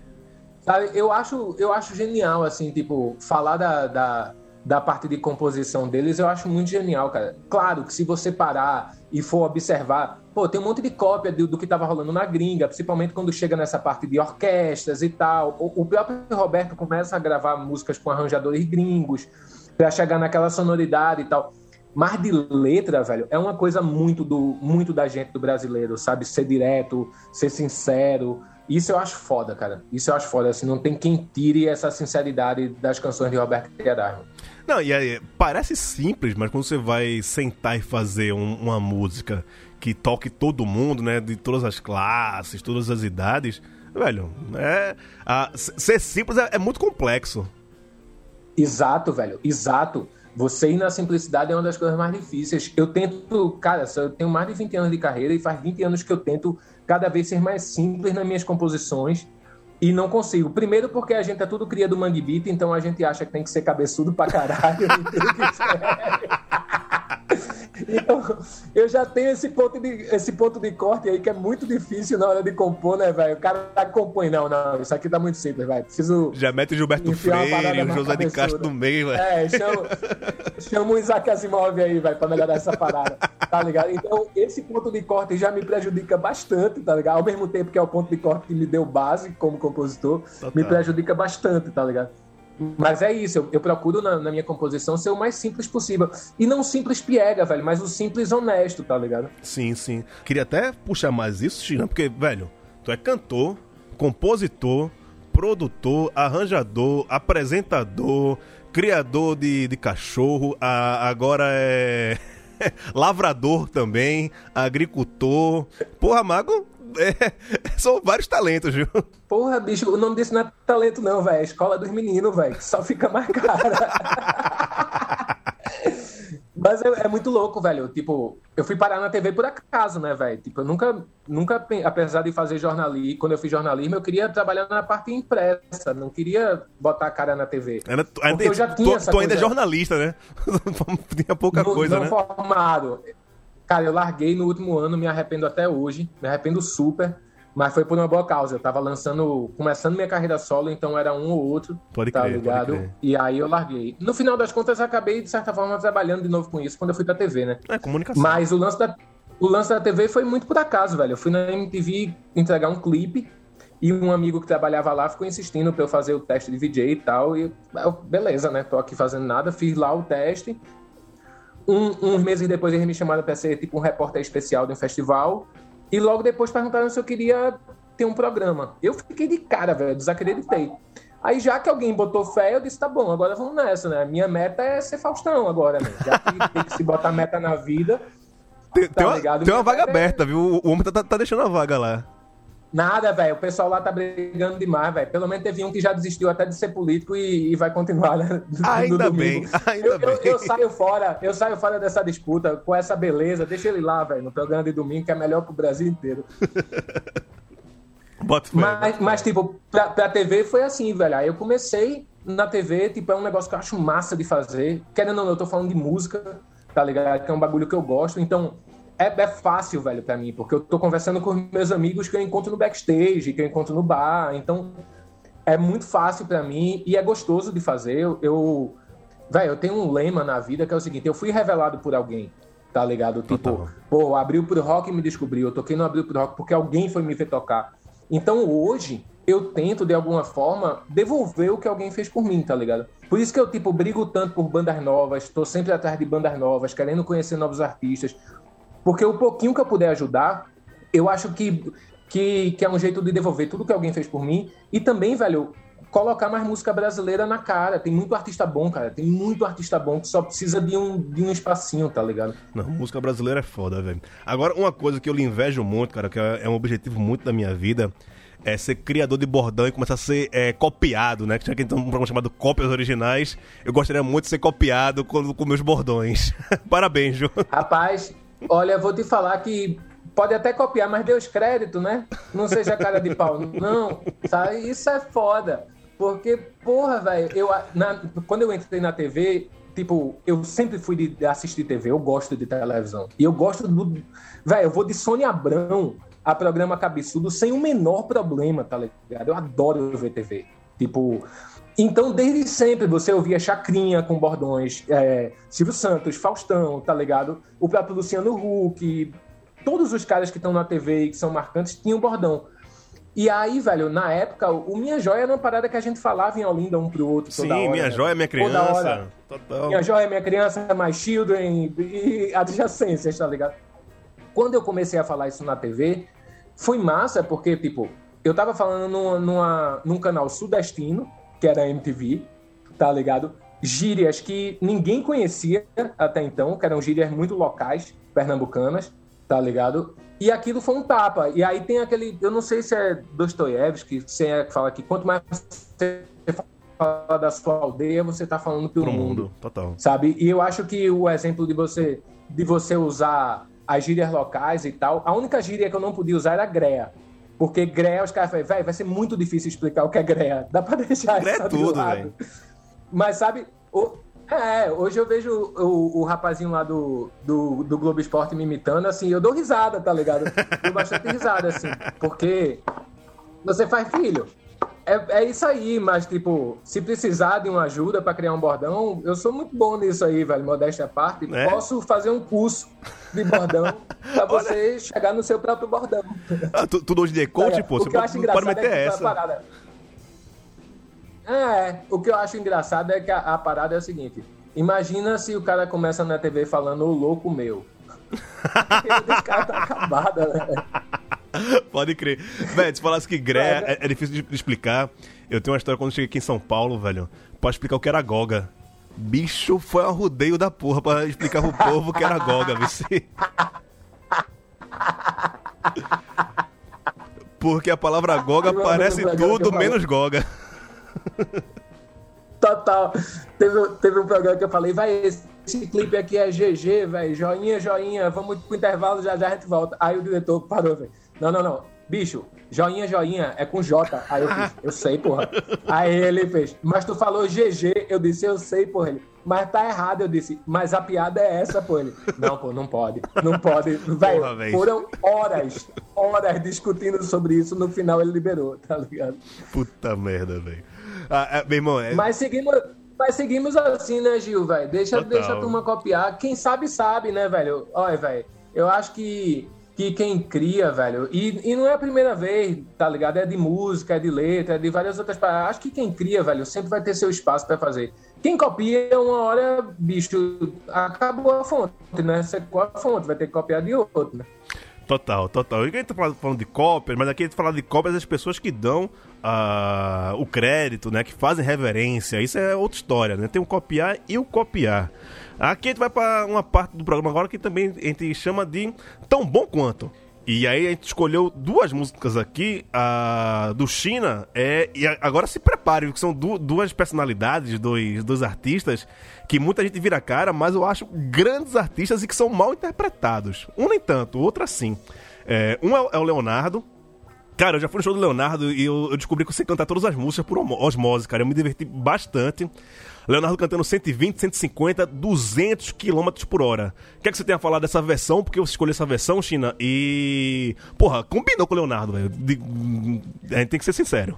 Sabe, eu acho, eu acho genial, assim, tipo, falar da, da, da parte de composição deles, eu acho muito genial, cara. Claro que se você parar e for observar, pô, tem um monte de cópia do, do que estava rolando na gringa, principalmente quando chega nessa parte de orquestras e tal. O, o próprio Roberto começa a gravar músicas com arranjadores gringos para chegar naquela sonoridade e tal. Mas de letra, velho, é uma coisa muito do muito da gente do brasileiro, sabe? Ser direto, ser sincero Isso eu acho foda, cara. Isso eu acho foda. Assim, não tem quem tire essa sinceridade das canções de Roberto Queiroz. Não, e aí, parece simples, mas quando você vai sentar e fazer um, uma música que toque todo mundo, né? De todas as classes, todas as idades, velho, é. A, ser simples é, é muito complexo. Exato, velho, exato. Você ir na simplicidade é uma das coisas mais difíceis. Eu tento, cara, eu tenho mais de 20 anos de carreira e faz 20 anos que eu tento cada vez ser mais simples nas minhas composições e não consigo. Primeiro porque a gente é tudo cria do Mangue Beat, então a gente acha que tem que ser cabeçudo pra caralho. Então, eu já tenho esse ponto, de, esse ponto de corte aí que é muito difícil na hora de compor, né, velho? O cara compõe, não, não, isso aqui tá muito simples, velho. Preciso. Já mete o Gilberto Freire, o José de Castro no meio, velho. É, chama, chama o Isaac Asimov aí, velho, pra melhorar essa parada, tá ligado? Então, esse ponto de corte já me prejudica bastante, tá ligado? Ao mesmo tempo que é o ponto de corte que me deu base como compositor, Total. me prejudica bastante, tá ligado? Mas é isso, eu, eu procuro na, na, minha composição ser o mais simples possível. E não simples piega, velho, mas o simples honesto, tá ligado? Sim, sim. Queria até puxar mais isso, China, porque, velho, tu é cantor, compositor, produtor, arranjador, apresentador, criador de, de cachorro, a, agora é. lavrador também, agricultor. Porra, Mago, é, são vários talentos, viu? Porra, bicho, o nome disso não é talento, não, velho. É escola dos meninos, velho. Só fica mais cara. Mas é, é, muito louco, velho. Tipo, eu fui parar na TV por acaso, né, velho? Tipo, eu nunca, nunca, apesar de fazer jornalismo, quando eu fiz jornalismo, eu queria trabalhar na parte impressa, não queria botar a cara na TV. Era, ainda, eu já tinha tu, essa tu ainda é jornalista, né? tinha pouca no, coisa, não né? formado. Cara, eu larguei no último ano, me arrependo até hoje, me arrependo super, mas foi por uma boa causa. Eu tava lançando, começando minha carreira solo, então era um ou outro, pode tá crer, ligado? Crer. E aí eu larguei. No final das contas, eu acabei, de certa forma, trabalhando de novo com isso quando eu fui pra TV, né? É, comunicação. Mas o lance da, o lance da TV foi muito por acaso, velho. Eu fui na MTV entregar um clipe e um amigo que trabalhava lá ficou insistindo pra eu fazer o teste de VJ e tal. E eu, beleza, né? Tô aqui fazendo nada, fiz lá o teste um, uns meses depois eles me chamaram para ser tipo um repórter especial de um festival. E logo depois perguntaram se eu queria ter um programa. Eu fiquei de cara, velho, desacreditei. Aí já que alguém botou fé, eu disse, tá bom, agora vamos nessa, né? Minha meta é ser Faustão agora, né? Já que tem que se botar meta na vida. Tem, tá tem uma, tem uma vaga é... aberta, viu? O homem tá, tá deixando a vaga lá. Nada, velho. O pessoal lá tá brigando demais, velho. Pelo menos teve um que já desistiu até de ser político e, e vai continuar, né? Ainda bem, ainda eu, bem. Eu, eu, saio fora, eu saio fora dessa disputa com essa beleza. Deixa ele lá, velho, no programa de domingo, que é melhor pro Brasil inteiro. Mas, mas, tipo, pra, pra TV foi assim, velho. Aí eu comecei na TV, tipo, é um negócio que eu acho massa de fazer. Querendo ou não, eu tô falando de música, tá ligado? Que é um bagulho que eu gosto. Então, é, é fácil, velho, para mim, porque eu tô conversando com meus amigos que eu encontro no backstage, que eu encontro no bar, então é muito fácil para mim e é gostoso de fazer. Eu, eu velho, eu tenho um lema na vida que é o seguinte: eu fui revelado por alguém, tá ligado? Tipo, pô, abriu pro rock e me descobriu. Eu toquei no abriu pro rock porque alguém foi me ver tocar. Então hoje eu tento de alguma forma devolver o que alguém fez por mim, tá ligado? Por isso que eu tipo brigo tanto por bandas novas, tô sempre atrás de bandas novas, querendo conhecer novos artistas. Porque o pouquinho que eu puder ajudar, eu acho que, que, que é um jeito de devolver tudo que alguém fez por mim. E também, velho, colocar mais música brasileira na cara. Tem muito artista bom, cara. Tem muito artista bom que só precisa de um, de um espacinho, tá ligado? Não, música brasileira é foda, velho. Agora, uma coisa que eu lhe invejo muito, cara, que é, é um objetivo muito da minha vida, é ser criador de bordão e começar a ser é, copiado, né? Que tinha um programa chamado Cópias Originais. Eu gostaria muito de ser copiado com, com meus bordões. Parabéns, Ju. Rapaz, Olha, vou te falar que pode até copiar, mas Deus crédito, né? Não seja cara de pau. Não, sabe? Isso é foda. Porque, porra, velho, eu, na, quando eu entrei na TV, tipo, eu sempre fui de assistir TV, eu gosto de televisão. E eu gosto do. Velho, eu vou de Sônia Abrão a programa Cabeçudo sem o menor problema, tá ligado? Eu adoro ver TV. Tipo, então, desde sempre você ouvia Chacrinha com bordões, é, Silvio Santos, Faustão, tá ligado? O próprio Luciano Huck, todos os caras que estão na TV e que são marcantes tinham bordão. E aí, velho, na época, o Minha Joia era uma parada que a gente falava em Olinda um pro outro toda Sim, hora. Minha Joia é Minha Criança. Total. Minha Joia é Minha Criança, My Children e adjacências, tá ligado? Quando eu comecei a falar isso na TV, foi massa porque, tipo, eu tava falando numa, numa, num canal sudestino, que era MTV, tá ligado? Gírias que ninguém conhecia até então, que eram gírias muito locais, pernambucanas, tá ligado? E aquilo foi um tapa. E aí tem aquele. Eu não sei se é Dostoiévski, é que fala que quanto mais você fala da sua aldeia, você tá falando pelo Pro mundo, mundo. Total. Sabe? E eu acho que o exemplo de você, de você usar as gírias locais e tal, a única gíria que eu não podia usar era greia. Porque greia, os caras falam, velho, vai ser muito difícil explicar o que é greia. Dá pra deixar greia isso é tudo, velho. Mas sabe, o, é, hoje eu vejo o, o, rapazinho lá do, do, do, Globo Esporte me imitando, assim, eu dou risada, tá ligado? Dou bastante risada, assim, porque você faz filho. É, é isso aí, mas, tipo, se precisar de uma ajuda para criar um bordão, eu sou muito bom nisso aí, velho, modéstia à parte. É? Posso fazer um curso de bordão pra você Olha... chegar no seu próprio bordão. Ah, tu, tudo hoje de coach, é, pô, você pode, pode meter é essa. É, o que eu acho engraçado é que a, a, parada é o seguinte: imagina se o cara começa na TV falando o louco meu. Esse cara tá acabado, né? Pode crer. Velho, se falasse que Gré é, é, difícil de explicar. Eu tenho uma história quando eu cheguei aqui em São Paulo, velho, pra explicar o que era Goga. Bicho, foi um rodeio da porra pra explicar pro povo o que era Goga, vice. Porque a palavra Goga parece tudo menos Goga. Total. Teve, teve um programa que eu falei, vai, esse, esse clipe aqui é GG, velho. Joinha, joinha, vamos pro intervalo, já já a gente volta. Aí o diretor parou, velho. Não, não, não. Bicho, joinha, joinha, é com J. Aí eu fiz, eu sei, porra. Aí ele fez, mas tu falou GG, eu disse, eu sei, porra. Ele, mas tá errado, eu disse, mas a piada é essa, pô. Ele, não, pô, não pode, não pode. Velho, foram horas, horas discutindo sobre isso, no final ele liberou, tá ligado? Puta merda, velho. Ah, é, meu irmão, é... Mas seguimos. Mas seguimos assim, né, Gil, velho? Deixa, deixa a turma copiar. Quem sabe, sabe, né, velho? Olha, velho, eu acho que, que quem cria, velho, e, e não é a primeira vez, tá ligado? É de música, é de letra, é de várias outras paradas. Acho que quem cria, velho, sempre vai ter seu espaço para fazer. Quem copia, uma hora, bicho, acabou a fonte, né? Você a fonte, vai ter que copiar de outro, né? Total, total. E gente tá falando de cópias, mas aqui a gente fala de cópias das pessoas que dão uh, o crédito, né? Que fazem reverência. Isso é outra história, né? Tem o copiar e o copiar. Aqui a gente vai para uma parte do programa agora que também a gente chama de tão bom quanto. E aí a gente escolheu duas músicas aqui, a do China, é, e agora se prepare, que são du duas personalidades, dois, dois artistas, que muita gente vira cara, mas eu acho grandes artistas e que são mal interpretados. Um nem tanto, o outro assim. É, um é, é, o Leonardo. Cara, eu já fui no show do Leonardo e eu, eu descobri que você canta todas as músicas por osmose, cara. Eu me diverti bastante. Leonardo cantando 120, 150, 200 km por hora. O que é que você tem a falar dessa versão? Porque você escolheu essa versão, China, e. Porra, combinou com o Leonardo, velho. A gente tem que ser sincero.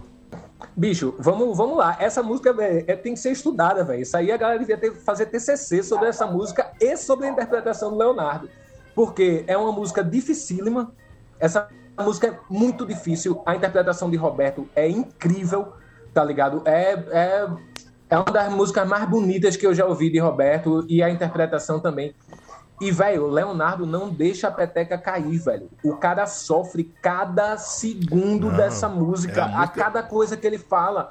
Bicho, vamos, vamos lá. Essa música véio, é, tem que ser estudada, velho. Isso aí a galera devia ter, fazer TCC sobre essa música e sobre a interpretação do Leonardo. Porque é uma música dificílima. Essa música é muito difícil. A interpretação de Roberto é incrível, tá ligado? É, é é uma das músicas mais bonitas que eu já ouvi de Roberto e a interpretação também. E, velho, o Leonardo não deixa a peteca cair, velho. O cara sofre cada segundo não, dessa música, é a, a cada coisa que ele fala.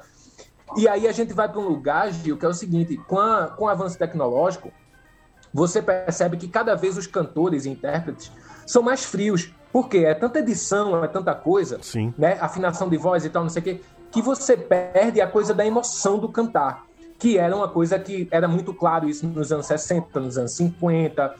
E aí a gente vai para um lugar, Gil, que é o seguinte: com, a, com o avanço tecnológico, você percebe que cada vez os cantores e intérpretes são mais frios. Por quê? É tanta edição, é tanta coisa, Sim. né? Afinação de voz e tal, não sei o quê, que você perde a coisa da emoção do cantar que era uma coisa que era muito claro isso nos anos 60, nos anos 50,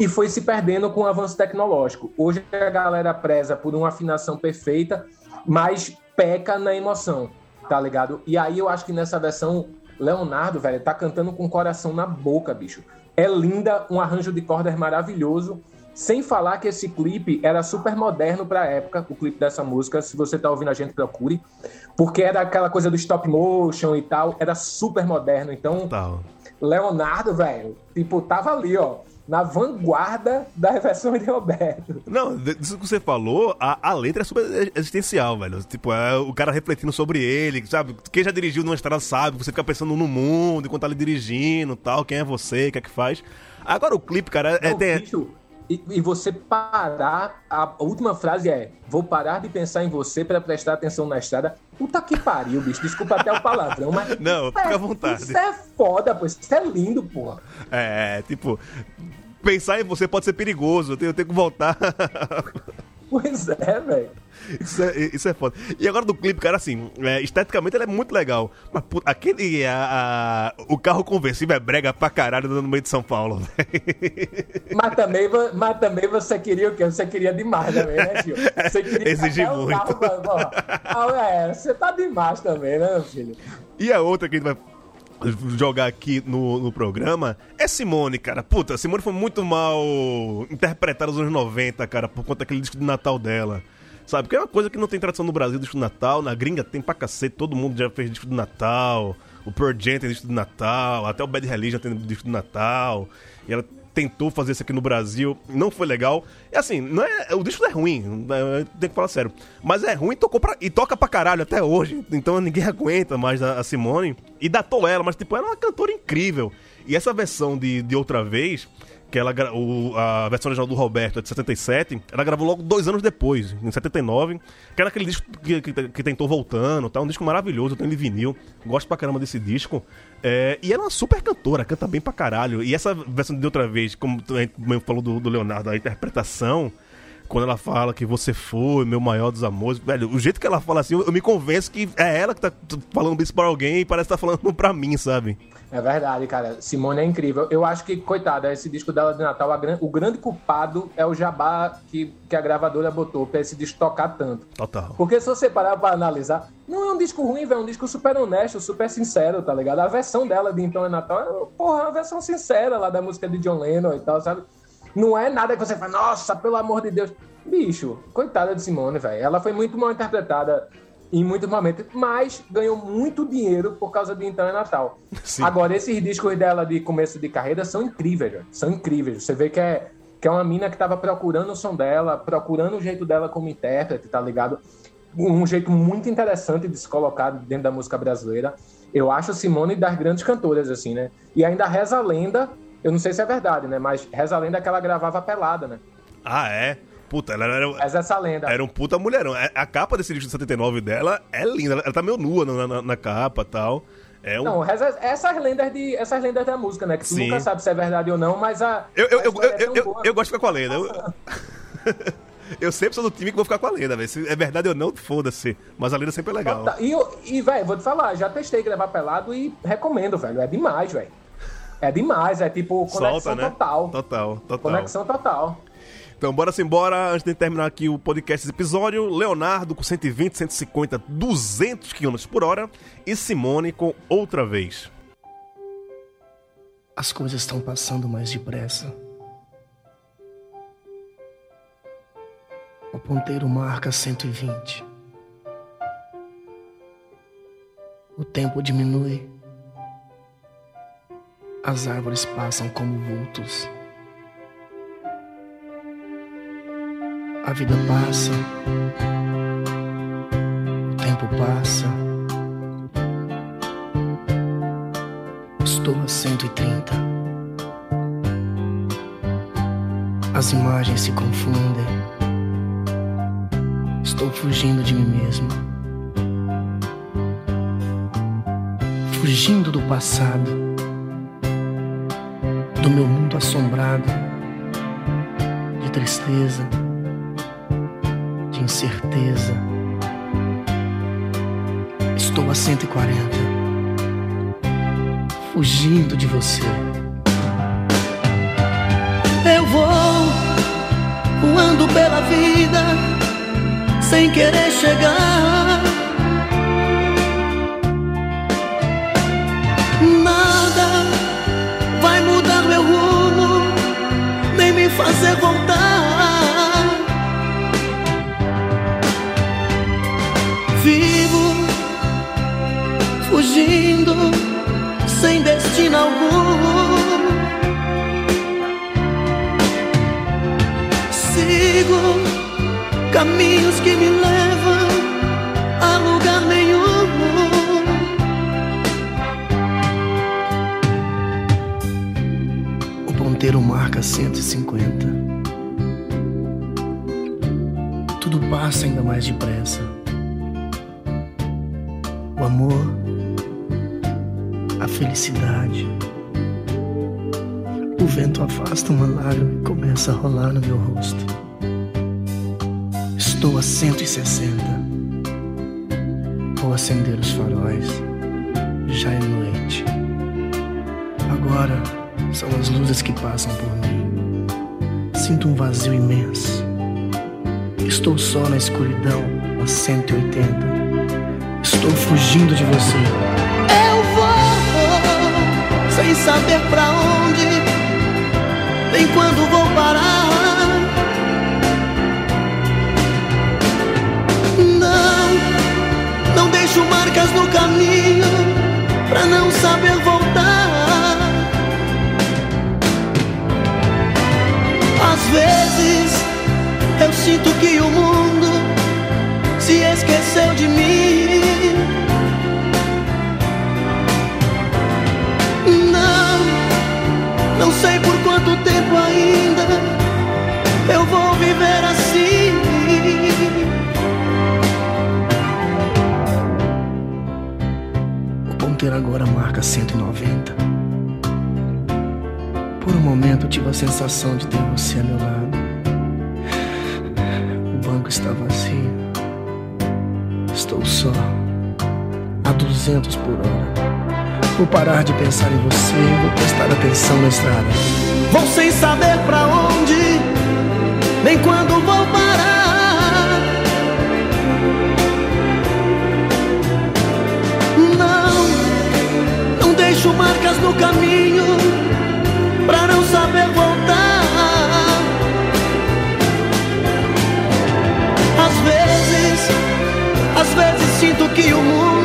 e foi se perdendo com o avanço tecnológico. Hoje a galera preza por uma afinação perfeita, mas peca na emoção, tá ligado? E aí eu acho que nessa versão, Leonardo, velho, tá cantando com o coração na boca, bicho. É linda, um arranjo de cordas maravilhoso. Sem falar que esse clipe era super moderno para a época, o clipe dessa música. Se você tá ouvindo a gente, procure. Porque era aquela coisa do stop motion e tal, era super moderno. Então. Leonardo, velho, tipo, tava ali, ó na vanguarda da versão de Roberto. Não, isso que você falou, a, a letra é super existencial, velho. Tipo, é o cara refletindo sobre ele, sabe? Quem já dirigiu numa estrada sabe, você fica pensando no mundo enquanto tá ali dirigindo tal, quem é você, o que é que faz. Agora o clipe, cara, é. Não, tem... bicho, e, e, você parar. A última frase é: Vou parar de pensar em você para prestar atenção na estrada. Puta que pariu, bicho. Desculpa até o palavrão, mas. Não, fica à é, vontade. Isso é foda, pô. Isso é lindo, porra. É, tipo. Pensar em você pode ser perigoso. Eu tenho, eu tenho que voltar. Pois é, velho. Isso é, isso é foda. E agora do clipe, cara, assim, é, esteticamente ele é muito legal. Mas puta, aquele. A, a, o carro conversível é brega pra caralho no meio de São Paulo, Mas também, mas também você queria o quê? Você queria demais também, né, Gil? Você queria Exigir muito. Carro, ah, é, você tá demais também, né, meu filho? E a outra que a gente vai jogar aqui no, no programa é Simone, cara. Puta, Simone foi muito mal interpretada nos anos 90, cara, por conta daquele disco de Natal dela. Sabe? Porque é uma coisa que não tem tradição no Brasil, disco de Natal. Na gringa tem pra cacete, todo mundo já fez disco de Natal. O Pearl Jam tem disco de Natal, até o Bad Religion tem disco de Natal. E ela tentou fazer isso aqui no Brasil, não foi legal. E assim, não é, o disco é ruim, tem que falar sério. Mas é ruim tocou pra, e toca pra caralho até hoje. Então ninguém aguenta mais a, a Simone. E datou ela, mas tipo, ela é uma cantora incrível. E essa versão de, de outra vez que ela o, a versão original do Roberto é de 77, ela gravou logo dois anos depois, em 79, que era aquele disco que, que, que tentou voltando, tá? Um disco maravilhoso, eu tenho ele vinil, gosto pra caramba desse disco. É, e ela é uma super cantora, canta bem pra caralho. E essa versão de outra vez, como a gente falou do, do Leonardo, a interpretação quando ela fala que você foi meu maior dos amores, velho, o jeito que ela fala assim, eu, eu me convenço que é ela que tá falando isso pra alguém e parece que tá falando pra mim, sabe? É verdade, cara. Simone é incrível. Eu acho que, coitada, esse disco dela de Natal, gran... o grande culpado é o jabá que, que a gravadora botou pra esse disco tocar tanto. Total. Porque se você parar pra analisar, não é um disco ruim, velho. É um disco super honesto, super sincero, tá ligado? A versão dela de Então é Natal é, porra, uma versão sincera lá da música de John Lennon e tal, sabe? Não é nada que você fala, nossa, pelo amor de Deus. Bicho, coitada de Simone, velho. Ela foi muito mal interpretada em muitos momentos, mas ganhou muito dinheiro por causa de Então é Natal. Sim. Agora, esses discos dela de começo de carreira são incríveis, velho. São incríveis. Você vê que é, que é uma mina que tava procurando o som dela, procurando o jeito dela como intérprete, tá ligado? Um jeito muito interessante de se colocar dentro da música brasileira. Eu acho Simone das grandes cantoras, assim, né? E ainda reza a lenda eu não sei se é verdade, né? Mas reza a lenda que ela gravava pelada, né? Ah, é? Puta, ela era. Mas essa lenda. Era um puta mulherão. É, a capa desse disco de 79 dela é linda. Ela, tá meio nua na, na, na capa e tal. É um... Não, essas lendas, de, essas lendas da música, né? Que tu Sim. nunca sabe se é verdade ou não, mas a. Eu, eu, eu, é eu, eu, eu, gosto de ficar com a lenda. Eu, eu sempre sou do time que vou ficar com a lenda, velho. Se é verdade ou não, foda-se. Mas a lenda sempre é legal. E, e velho, vou te falar, já testei gravar pelado e recomendo, velho. É demais, velho. É demais, é tipo conexão Solta, né? total. Total, total. Conexão total. Então, bora se embora. Antes de terminar aqui o podcast, esse episódio, Leonardo com 120, 150, 200 km por hora e Simone com outra vez. As coisas estão passando mais depressa. O ponteiro marca 120. O tempo diminui. As árvores passam como vultos. A vida passa, o tempo passa. Estou a 130. As imagens se confundem. Estou fugindo de mim mesmo. Fugindo do passado, do meu mundo assombrado de tristeza incerteza. Estou a 140, fugindo de você. Eu vou voando pela vida, sem querer chegar. Fazer voltar. fugindo sem destino algum. Sigo caminhos que me levam Ponteiro marca 150. passa ainda mais depressa. O amor, a felicidade. O vento afasta uma lágrima e começa a rolar no meu rosto. Estou a 160. Vou acender os faróis. Já é noite. Agora são as luzes que passam por mim. Sinto um vazio imenso. Estou só na escuridão a 180. Estou fugindo de você. Eu vou sem saber pra onde, nem quando vou parar. Não, não deixo marcas no caminho pra não saber voltar. Às vezes eu sinto que o mundo se esqueceu de mim. Não, não sei por quanto tempo ainda eu vou viver assim. O ponteiro agora marca 190. Momento tive a sensação de ter você a meu lado banco está vazio. Estou só, a 200 por hora. Vou parar de pensar em você vou prestar atenção na estrada. Vou sem saber pra onde, nem quando vou parar. Não, não deixo marcas no caminho pra não saber voltar. Às vezes sinto que o mundo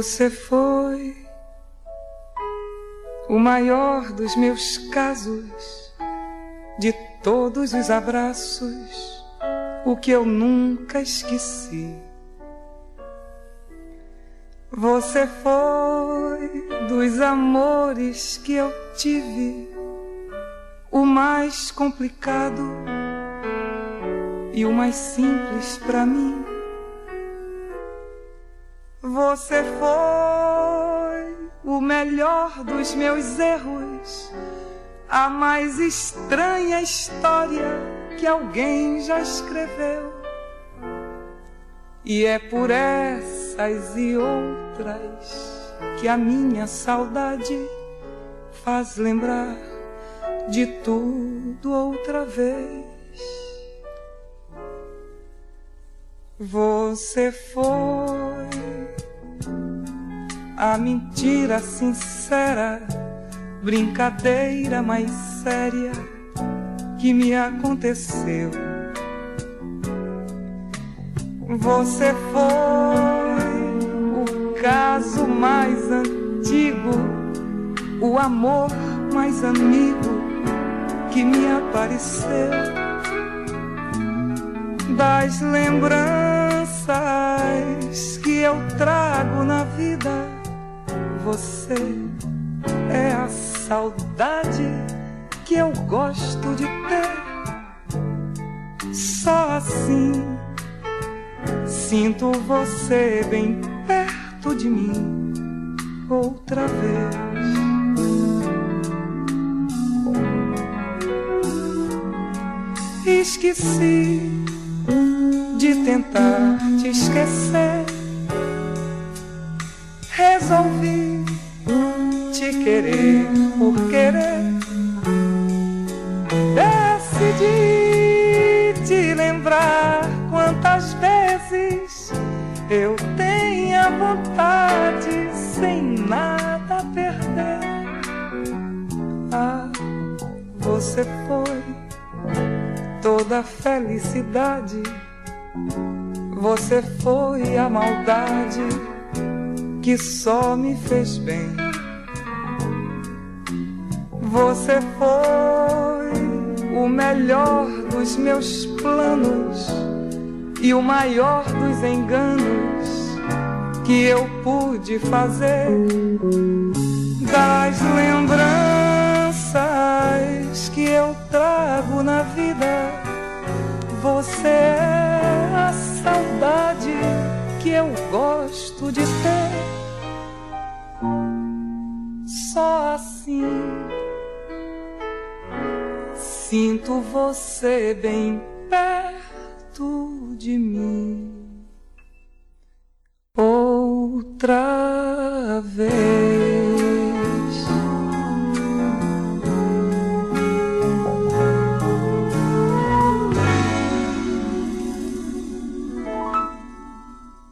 Você foi o maior dos meus casos, de todos os abraços, o que eu nunca esqueci. Você foi dos amores que eu tive, o mais complicado e o mais simples para mim. Você foi o melhor dos meus erros, a mais estranha história que alguém já escreveu. E é por essas e outras que a minha saudade faz lembrar de tudo outra vez. Você foi a mentira sincera, brincadeira mais séria que me aconteceu. Você foi o caso mais antigo, o amor mais amigo que me apareceu. Das lembranças que eu trago na vida você é a saudade que eu gosto de ter. Só assim sinto você bem perto de mim outra vez. Esqueci de tentar te esquecer. Resolvi querer por querer. Decidi te lembrar eu tenha vontade sem nada a perder. Ah, você foi toda felicidade. Você foi a maldade que só me fez bem. Você foi o melhor dos meus planos e o maior dos enganos que eu pude fazer das lembranças que eu trago na vida. Você é a saudade que eu gosto de ter. Só assim sinto você bem perto de mim. Outra vez.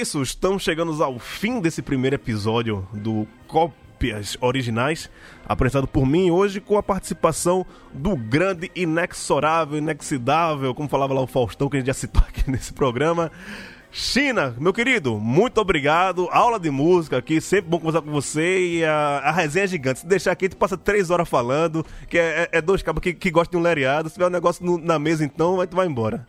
Isso, estamos chegando ao fim desse primeiro episódio do Cópias Originais, apresentado por mim hoje com a participação do grande, inexorável, inexidável, como falava lá o Faustão, que a gente já citou aqui nesse programa. China, meu querido, muito obrigado. Aula de música aqui, sempre bom conversar com você. E a, a resenha é gigante. Se deixar aqui, tu passa três horas falando, que é, é, é dois cabos que, que gostam de um lereado. Se tiver um negócio no, na mesa, então, vai, tu vai embora.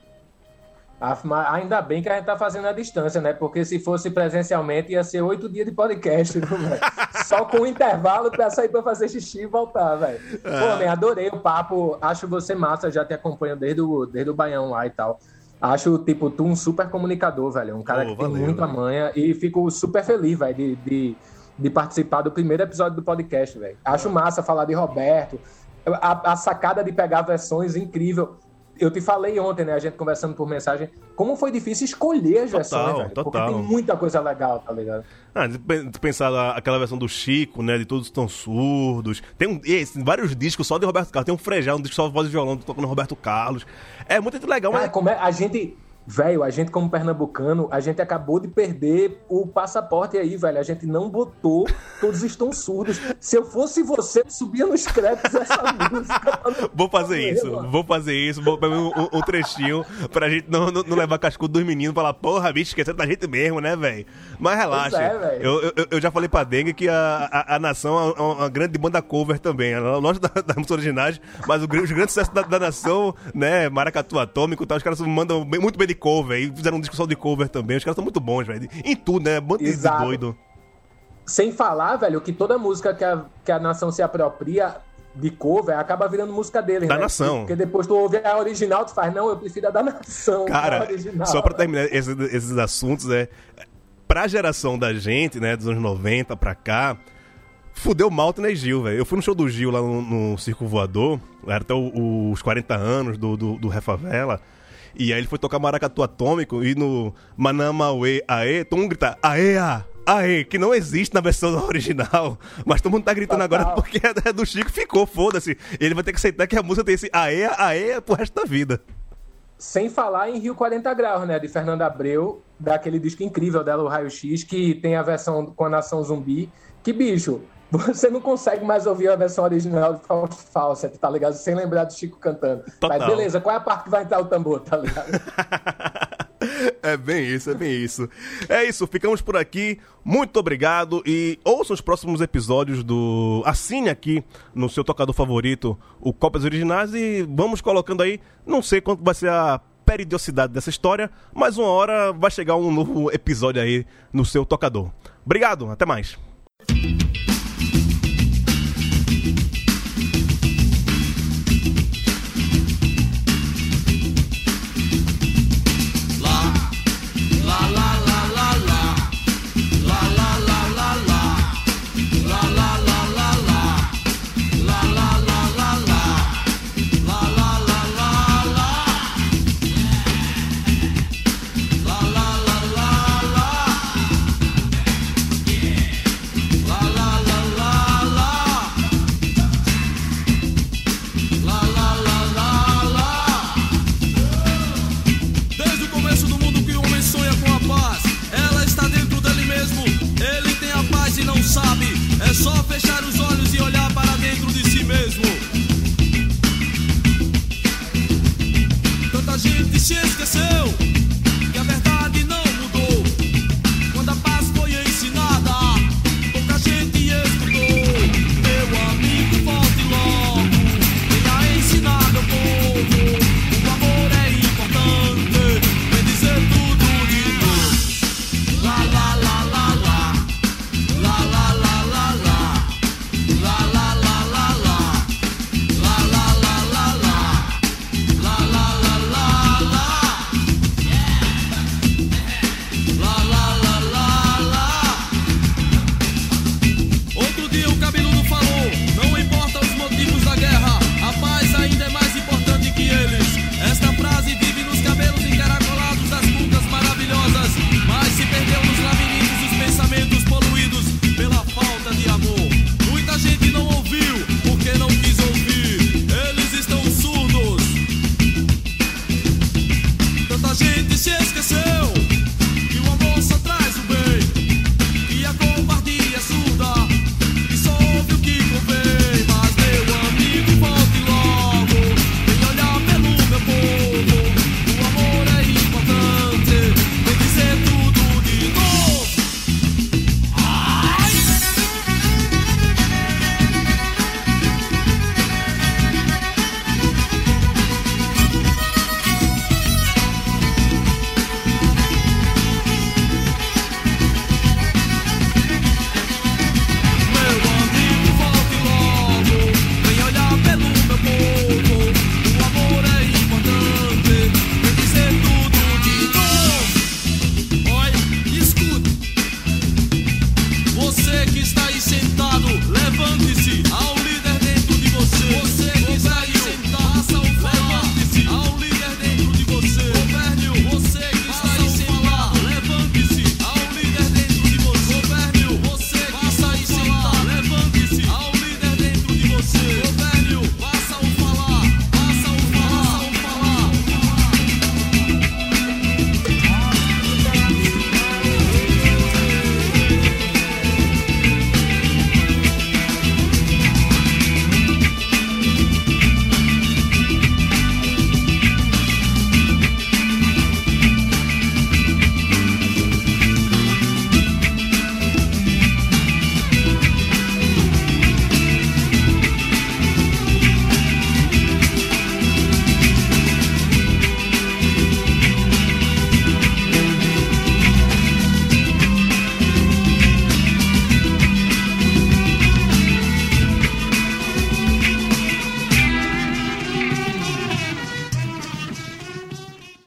Ainda bem que a gente tá fazendo a distância, né? Porque se fosse presencialmente ia ser oito dias de podcast, velho? Só com intervalo pra sair pra fazer xixi e voltar, velho. Pô, man, é. adorei o papo. Acho você massa, já te acompanho desde o, desde o Baião lá e tal. Acho, tipo, tu um super comunicador, velho. Um cara oh, que valeu, tem muita manha. E fico super feliz, velho, de, de, de, participar do primeiro episódio do podcast, velho. Acho massa falar de Roberto. A, a sacada de pegar versões incrível eu te falei ontem, né? A gente conversando por mensagem, como foi difícil escolher as total, versões, velho. Total. Porque tem muita coisa legal, tá ligado? Ah, de pensar aquela versão do Chico, né? De todos estão surdos. Tem, um, esse, vários discos só de Roberto Carlos. Tem um Frejão, um disco só de voz e violão tocando Roberto Carlos. É muito legal, mas. como é, a gente Velho, a gente como pernambucano, a gente acabou de perder o passaporte aí, velho. A gente não botou, todos estão surdos. Se eu fosse você, eu subia nos créditos essa música. Vou fazer isso, mano. vou fazer isso, vou pegar um, um, trechinho pra gente não, não, não levar cascudo dos meninos e falar, porra, bicho, esquecendo da gente mesmo, né, velho? Mas relaxa. É, eu, eu, eu, já falei pra Dengue que a, a, a nação é uma grande banda cover também. Nós da, da música originais, mas o, os grandes sucessos da, da, nação, né, Maracatu Atômico e tal, os caras mandam muito bem de cover. E fizeram um discussão de cover também. Os caras estão muito bons, velho. Em tudo, né? Bando de doido. Sem falar, velho, que toda música que a, que a nação se apropria de cover acaba virando música dele, da né? nação. Porque depois tu ouve a original, tu faz, não, eu prefiro a da nação. Cara, só pra terminar esses, esses assuntos, é. Pra geração da gente, né, dos anos 90 pra cá, fudeu mal o Gil, velho. Eu fui no show do Gil lá no, no Circo Voador, era até o, os 40 anos do, do, do Refavela. E aí ele foi tocar maracatu atômico e no Manamaue Aê, todo mundo grita Aê, a, Aê, que não existe na versão original. Mas todo mundo tá gritando Total. agora porque é do Chico ficou, foda-se. Ele vai ter que aceitar que a música tem esse Aê, Aê pro resto da vida. Sem falar em Rio 40 Graus, né? De Fernanda Abreu, daquele disco incrível dela, o Raio X, que tem a versão com a Nação Zumbi. Que bicho, você não consegue mais ouvir a versão original de Fawcett, tá ligado? Sem lembrar do Chico cantando. Total. Mas beleza, qual é a parte que vai entrar o tambor, tá ligado? É bem isso, é bem isso. É isso, ficamos por aqui. Muito obrigado e ouçam os próximos episódios do. Assine aqui no seu tocador favorito o Copas Originais e vamos colocando aí. Não sei quanto vai ser a periodicidade dessa história, mas uma hora vai chegar um novo episódio aí no seu tocador. Obrigado, até mais. coração.